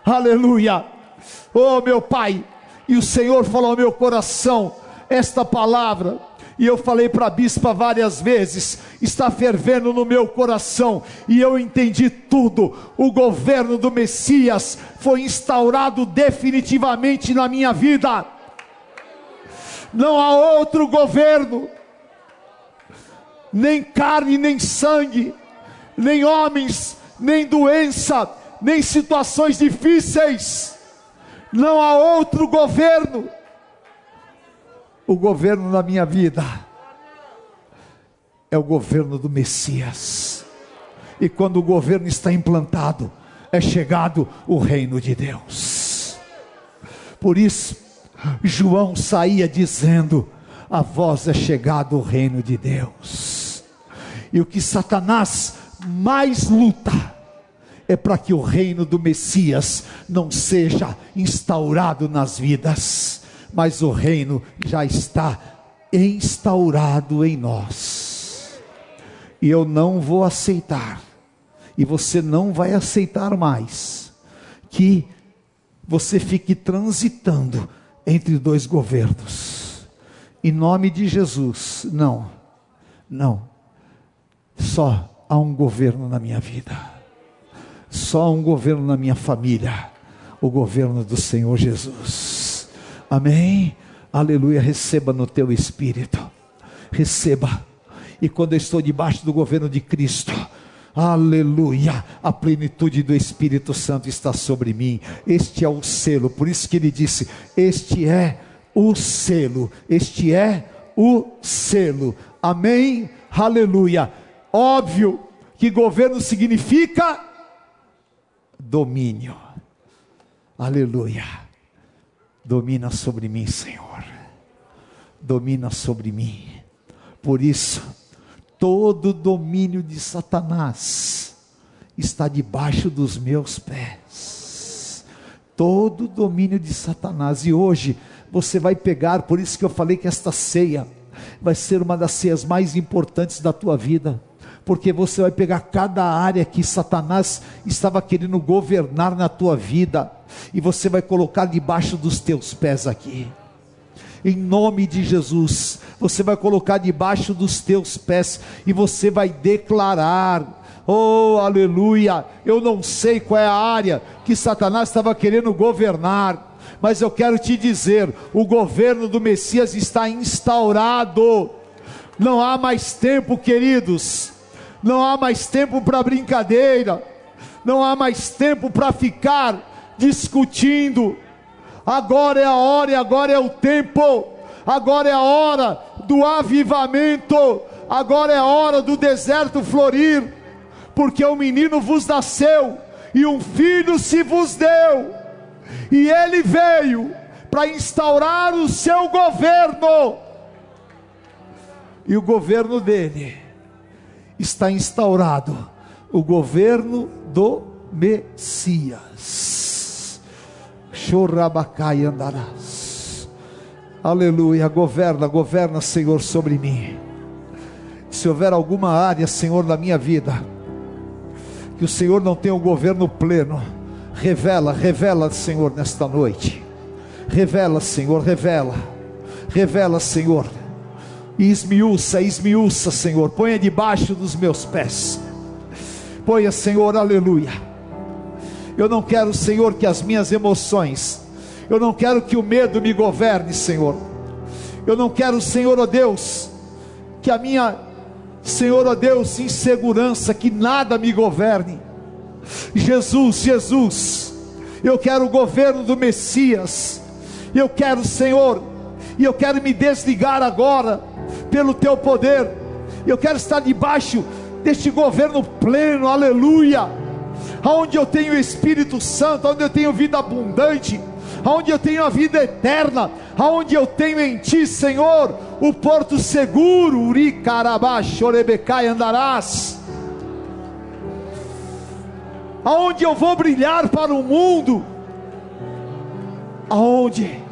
Aleluia. Oh, meu Pai, e o Senhor falou ao meu coração esta palavra. E eu falei para a bispa várias vezes: está fervendo no meu coração, e eu entendi tudo. O governo do Messias foi instaurado definitivamente na minha vida. Não há outro governo, nem carne, nem sangue, nem homens, nem doença, nem situações difíceis. Não há outro governo o governo na minha vida é o governo do Messias. E quando o governo está implantado, é chegado o reino de Deus. Por isso, João saía dizendo: A voz é chegado o reino de Deus. E o que Satanás mais luta é para que o reino do Messias não seja instaurado nas vidas mas o reino já está instaurado em nós. E eu não vou aceitar, e você não vai aceitar mais, que você fique transitando entre dois governos. Em nome de Jesus, não, não. Só há um governo na minha vida, só há um governo na minha família, o governo do Senhor Jesus. Amém? Aleluia. Receba no teu espírito. Receba. E quando eu estou debaixo do governo de Cristo, Aleluia, a plenitude do Espírito Santo está sobre mim. Este é o selo, por isso que ele disse: Este é o selo, este é o selo. Amém? Aleluia. Óbvio que governo significa domínio. Aleluia. Domina sobre mim, Senhor. Domina sobre mim. Por isso, todo domínio de Satanás está debaixo dos meus pés. Todo domínio de Satanás. E hoje você vai pegar, por isso que eu falei que esta ceia vai ser uma das ceias mais importantes da tua vida porque você vai pegar cada área que Satanás estava querendo governar na tua vida, e você vai colocar debaixo dos teus pés aqui. Em nome de Jesus, você vai colocar debaixo dos teus pés e você vai declarar: Oh, aleluia! Eu não sei qual é a área que Satanás estava querendo governar, mas eu quero te dizer: o governo do Messias está instaurado. Não há mais tempo, queridos não há mais tempo para brincadeira, não há mais tempo para ficar discutindo. Agora é a hora e agora é o tempo, agora é a hora do avivamento, agora é a hora do deserto florir, porque o menino vos nasceu e um filho se vos deu, e ele veio para instaurar o seu governo, e o governo dele está instaurado o governo do Messias. Chorabacai andarás. Aleluia. Governa, governa, Senhor, sobre mim. Se houver alguma área, Senhor, na minha vida, que o Senhor não tem o governo pleno, revela, revela, Senhor, nesta noite. Revela, Senhor, revela. Revela, Senhor e esmiuça, esmiuça, Senhor, ponha debaixo dos meus pés. Ponha, Senhor, aleluia. Eu não quero, Senhor, que as minhas emoções, eu não quero que o medo me governe, Senhor. Eu não quero, Senhor, ó oh Deus, que a minha, Senhor, ó oh Deus, insegurança, que nada me governe. Jesus, Jesus, eu quero o governo do Messias. Eu quero, Senhor, e eu quero me desligar agora pelo teu poder. Eu quero estar debaixo deste governo pleno, aleluia. Onde eu tenho o Espírito Santo, onde eu tenho vida abundante, onde eu tenho a vida eterna, onde eu tenho em Ti, Senhor, o porto seguro, Uri Carabá, Chorebecai andarás. Aonde eu vou brilhar para o mundo, aonde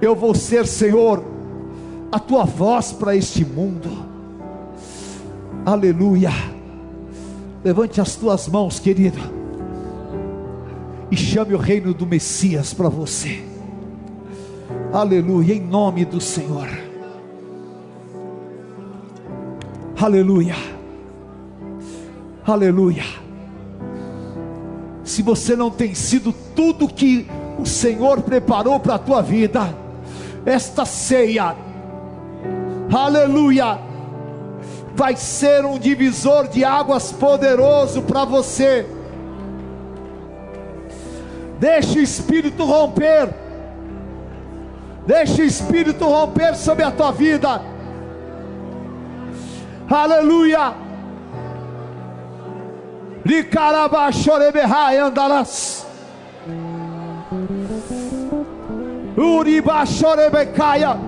eu vou ser, Senhor, a tua voz para este mundo. Aleluia. Levante as tuas mãos, querido, e chame o reino do Messias para você. Aleluia, em nome do Senhor. Aleluia. Aleluia. Se você não tem sido tudo que o Senhor preparou para a tua vida, esta ceia, aleluia, vai ser um divisor de águas poderoso para você. Deixe o Espírito romper, deixe o Espírito romper sobre a tua vida, aleluia. Licarabachorебehai andarás. Uribachorebecaia.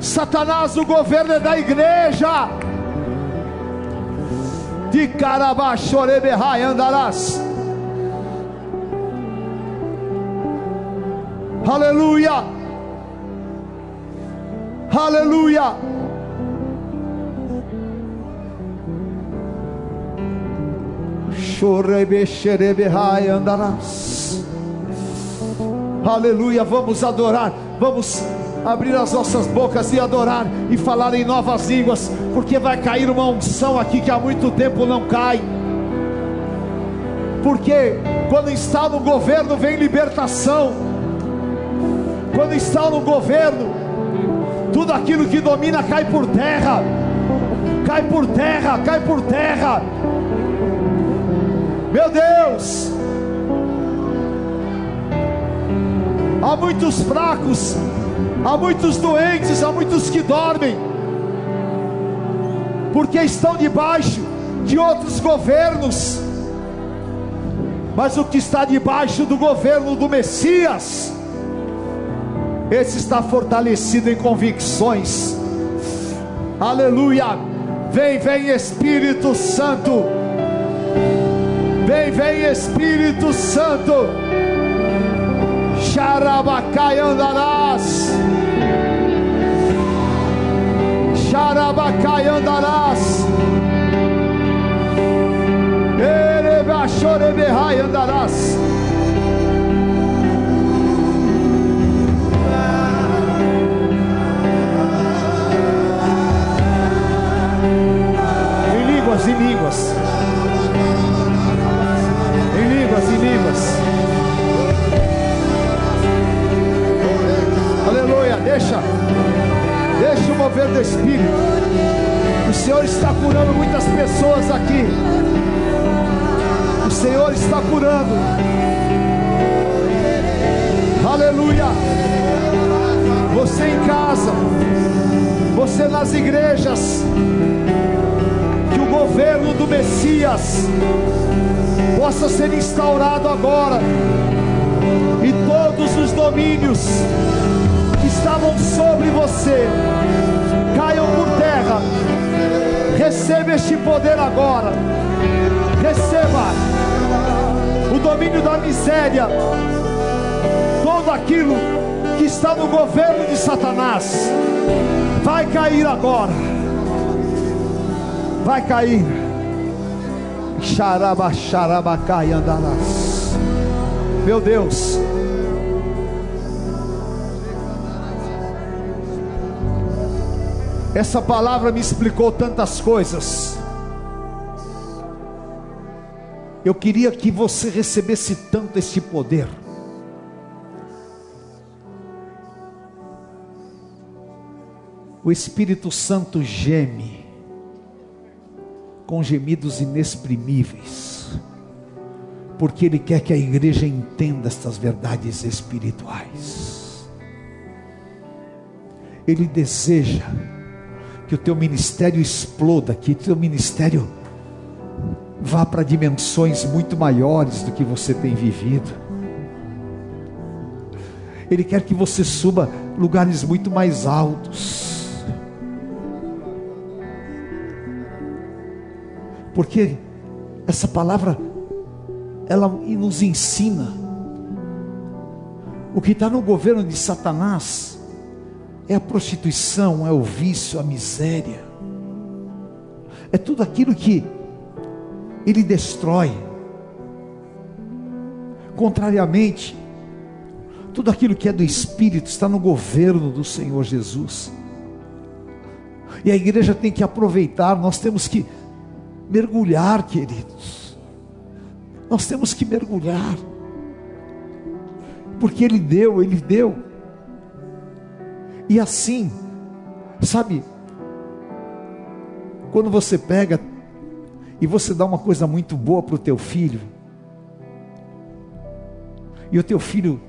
Satanás, o governo é da igreja. De Carabachorebehai andarás. Aleluia. Aleluia. andarás. Aleluia, vamos adorar, vamos abrir as nossas bocas e adorar e falar em novas línguas, porque vai cair uma unção aqui que há muito tempo não cai. Porque quando está no governo vem libertação. Quando está no governo, tudo aquilo que domina cai por terra. Cai por terra, cai por terra. Meu Deus, há muitos fracos, há muitos doentes, há muitos que dormem, porque estão debaixo de outros governos, mas o que está debaixo do governo do Messias, esse está fortalecido em convicções, aleluia. Vem, vem Espírito Santo Vem, vem Espírito Santo. Xarabacai andarás. Xarabacai andarás. Erebachoreberrai andarás. Em línguas, em línguas línguas e línguas. Deixa, deixa o mover do Espírito. O Senhor está curando muitas pessoas aqui. O Senhor está curando. Aleluia. Você em casa, você nas igrejas, que o governo do Messias possa ser instaurado agora, e todos os domínios estavam sobre você caiam por terra. Receba este poder agora. Receba o domínio da miséria, todo aquilo que está no governo de Satanás, vai cair agora. Vai cair Xarabaxarabacai andarás. Meu Deus. Essa palavra me explicou tantas coisas. Eu queria que você recebesse tanto este poder. O Espírito Santo geme com gemidos inexprimíveis, porque Ele quer que a igreja entenda estas verdades espirituais. Ele deseja que o teu ministério exploda, que o teu ministério vá para dimensões muito maiores do que você tem vivido. Ele quer que você suba lugares muito mais altos. porque essa palavra ela nos ensina o que está no governo de Satanás é a prostituição, é o vício, a miséria, é tudo aquilo que ele destrói. Contrariamente, tudo aquilo que é do Espírito está no governo do Senhor Jesus. E a igreja tem que aproveitar, nós temos que mergulhar, queridos. Nós temos que mergulhar. Porque Ele deu, Ele deu. E assim, sabe, quando você pega e você dá uma coisa muito boa para o teu filho, e o teu filho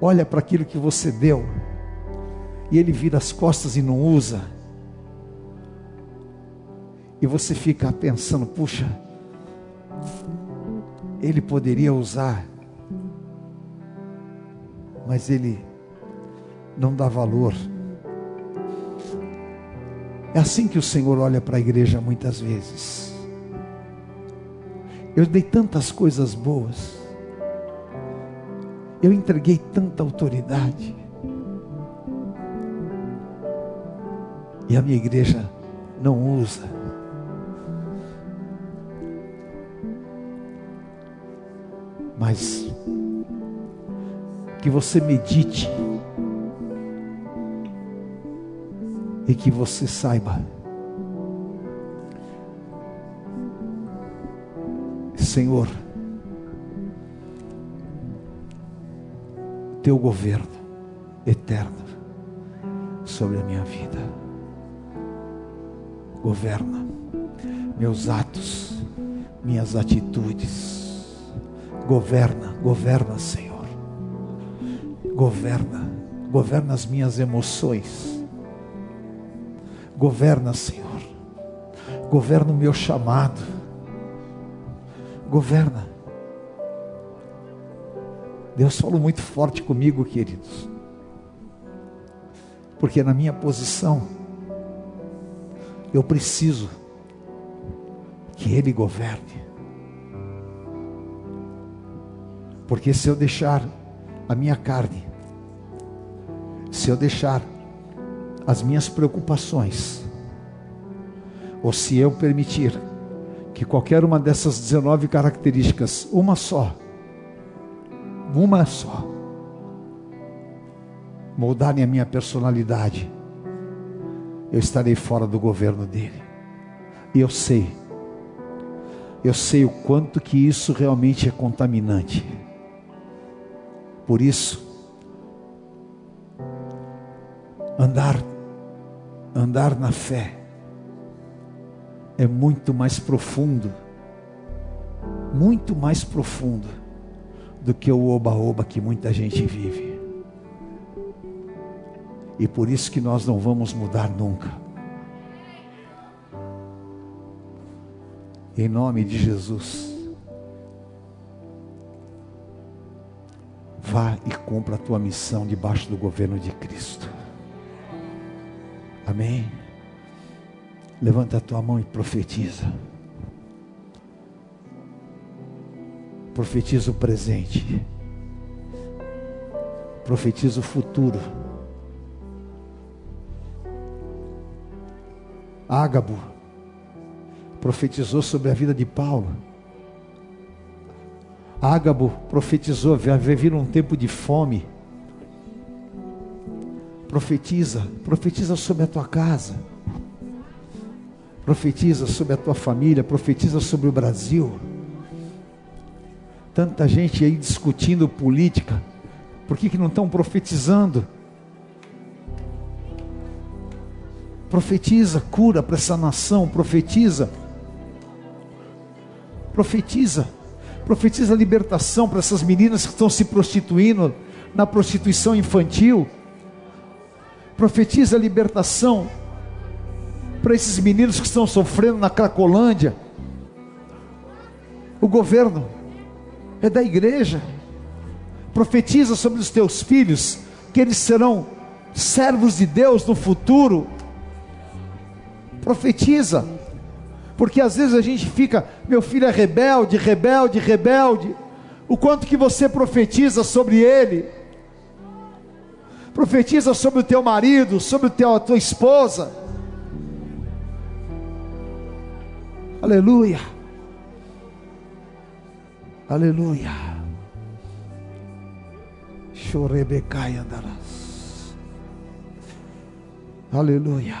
olha para aquilo que você deu, e ele vira as costas e não usa, e você fica pensando, puxa, ele poderia usar, mas ele não dá valor. É assim que o Senhor olha para a igreja muitas vezes. Eu dei tantas coisas boas, eu entreguei tanta autoridade, e a minha igreja não usa. Mas que você medite e que você saiba. Senhor, teu governo eterno sobre a minha vida. Governa meus atos, minhas atitudes. Governa, governa, Senhor. Governa, governa as minhas emoções Governa, Senhor. Governa o meu chamado. Governa. Deus falou muito forte comigo, queridos. Porque na minha posição, eu preciso que Ele governe. Porque se eu deixar a minha carne, se eu deixar as minhas preocupações, ou se eu permitir que qualquer uma dessas 19 características, uma só, uma só, moldarem a minha personalidade, eu estarei fora do governo dele. E eu sei, eu sei o quanto que isso realmente é contaminante. Por isso, andar andar na fé é muito mais profundo, muito mais profundo do que o oba-oba que muita gente vive. E por isso que nós não vamos mudar nunca. Em nome de Jesus. Vá e cumpra a tua missão debaixo do governo de Cristo. Amém. Levanta a tua mão e profetiza. Profetiza o presente. Profetiza o futuro. Ágabo profetizou sobre a vida de Paulo. Ágabo profetizou, vai vir um tempo de fome. Profetiza, profetiza sobre a tua casa. Profetiza sobre a tua família, profetiza sobre o Brasil. Tanta gente aí discutindo política. Por que, que não estão profetizando? Profetiza cura para essa nação, profetiza. Profetiza. Profetiza libertação para essas meninas que estão se prostituindo na prostituição infantil profetiza a libertação para esses meninos que estão sofrendo na Cracolândia. O governo é da igreja. Profetiza sobre os teus filhos que eles serão servos de Deus no futuro. Profetiza, porque às vezes a gente fica, meu filho é rebelde, rebelde, rebelde. O quanto que você profetiza sobre ele? Profetiza sobre o teu marido, sobre o teu, a tua esposa. Aleluia. Aleluia. Chorebecai andarás. Aleluia.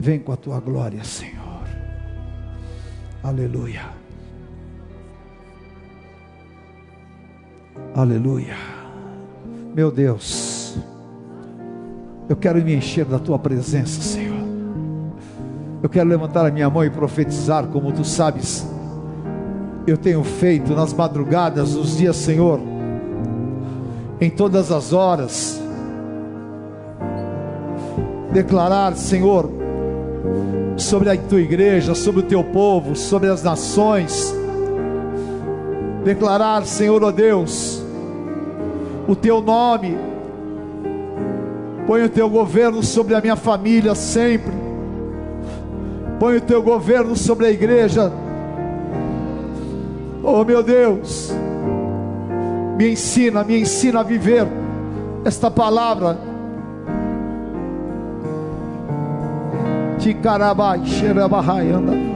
Vem com a tua glória, Senhor. Aleluia. Aleluia. Meu Deus, eu quero me encher da tua presença, Senhor. Eu quero levantar a minha mão e profetizar, como tu sabes. Eu tenho feito nas madrugadas, nos dias, Senhor, em todas as horas, declarar, Senhor, sobre a tua igreja, sobre o teu povo, sobre as nações. Declarar, Senhor, ó oh Deus, o teu nome. Põe o teu governo sobre a minha família sempre. Põe o teu governo sobre a igreja. Oh meu Deus, me ensina, me ensina a viver esta palavra Tikarabai, Xerabahai, anda.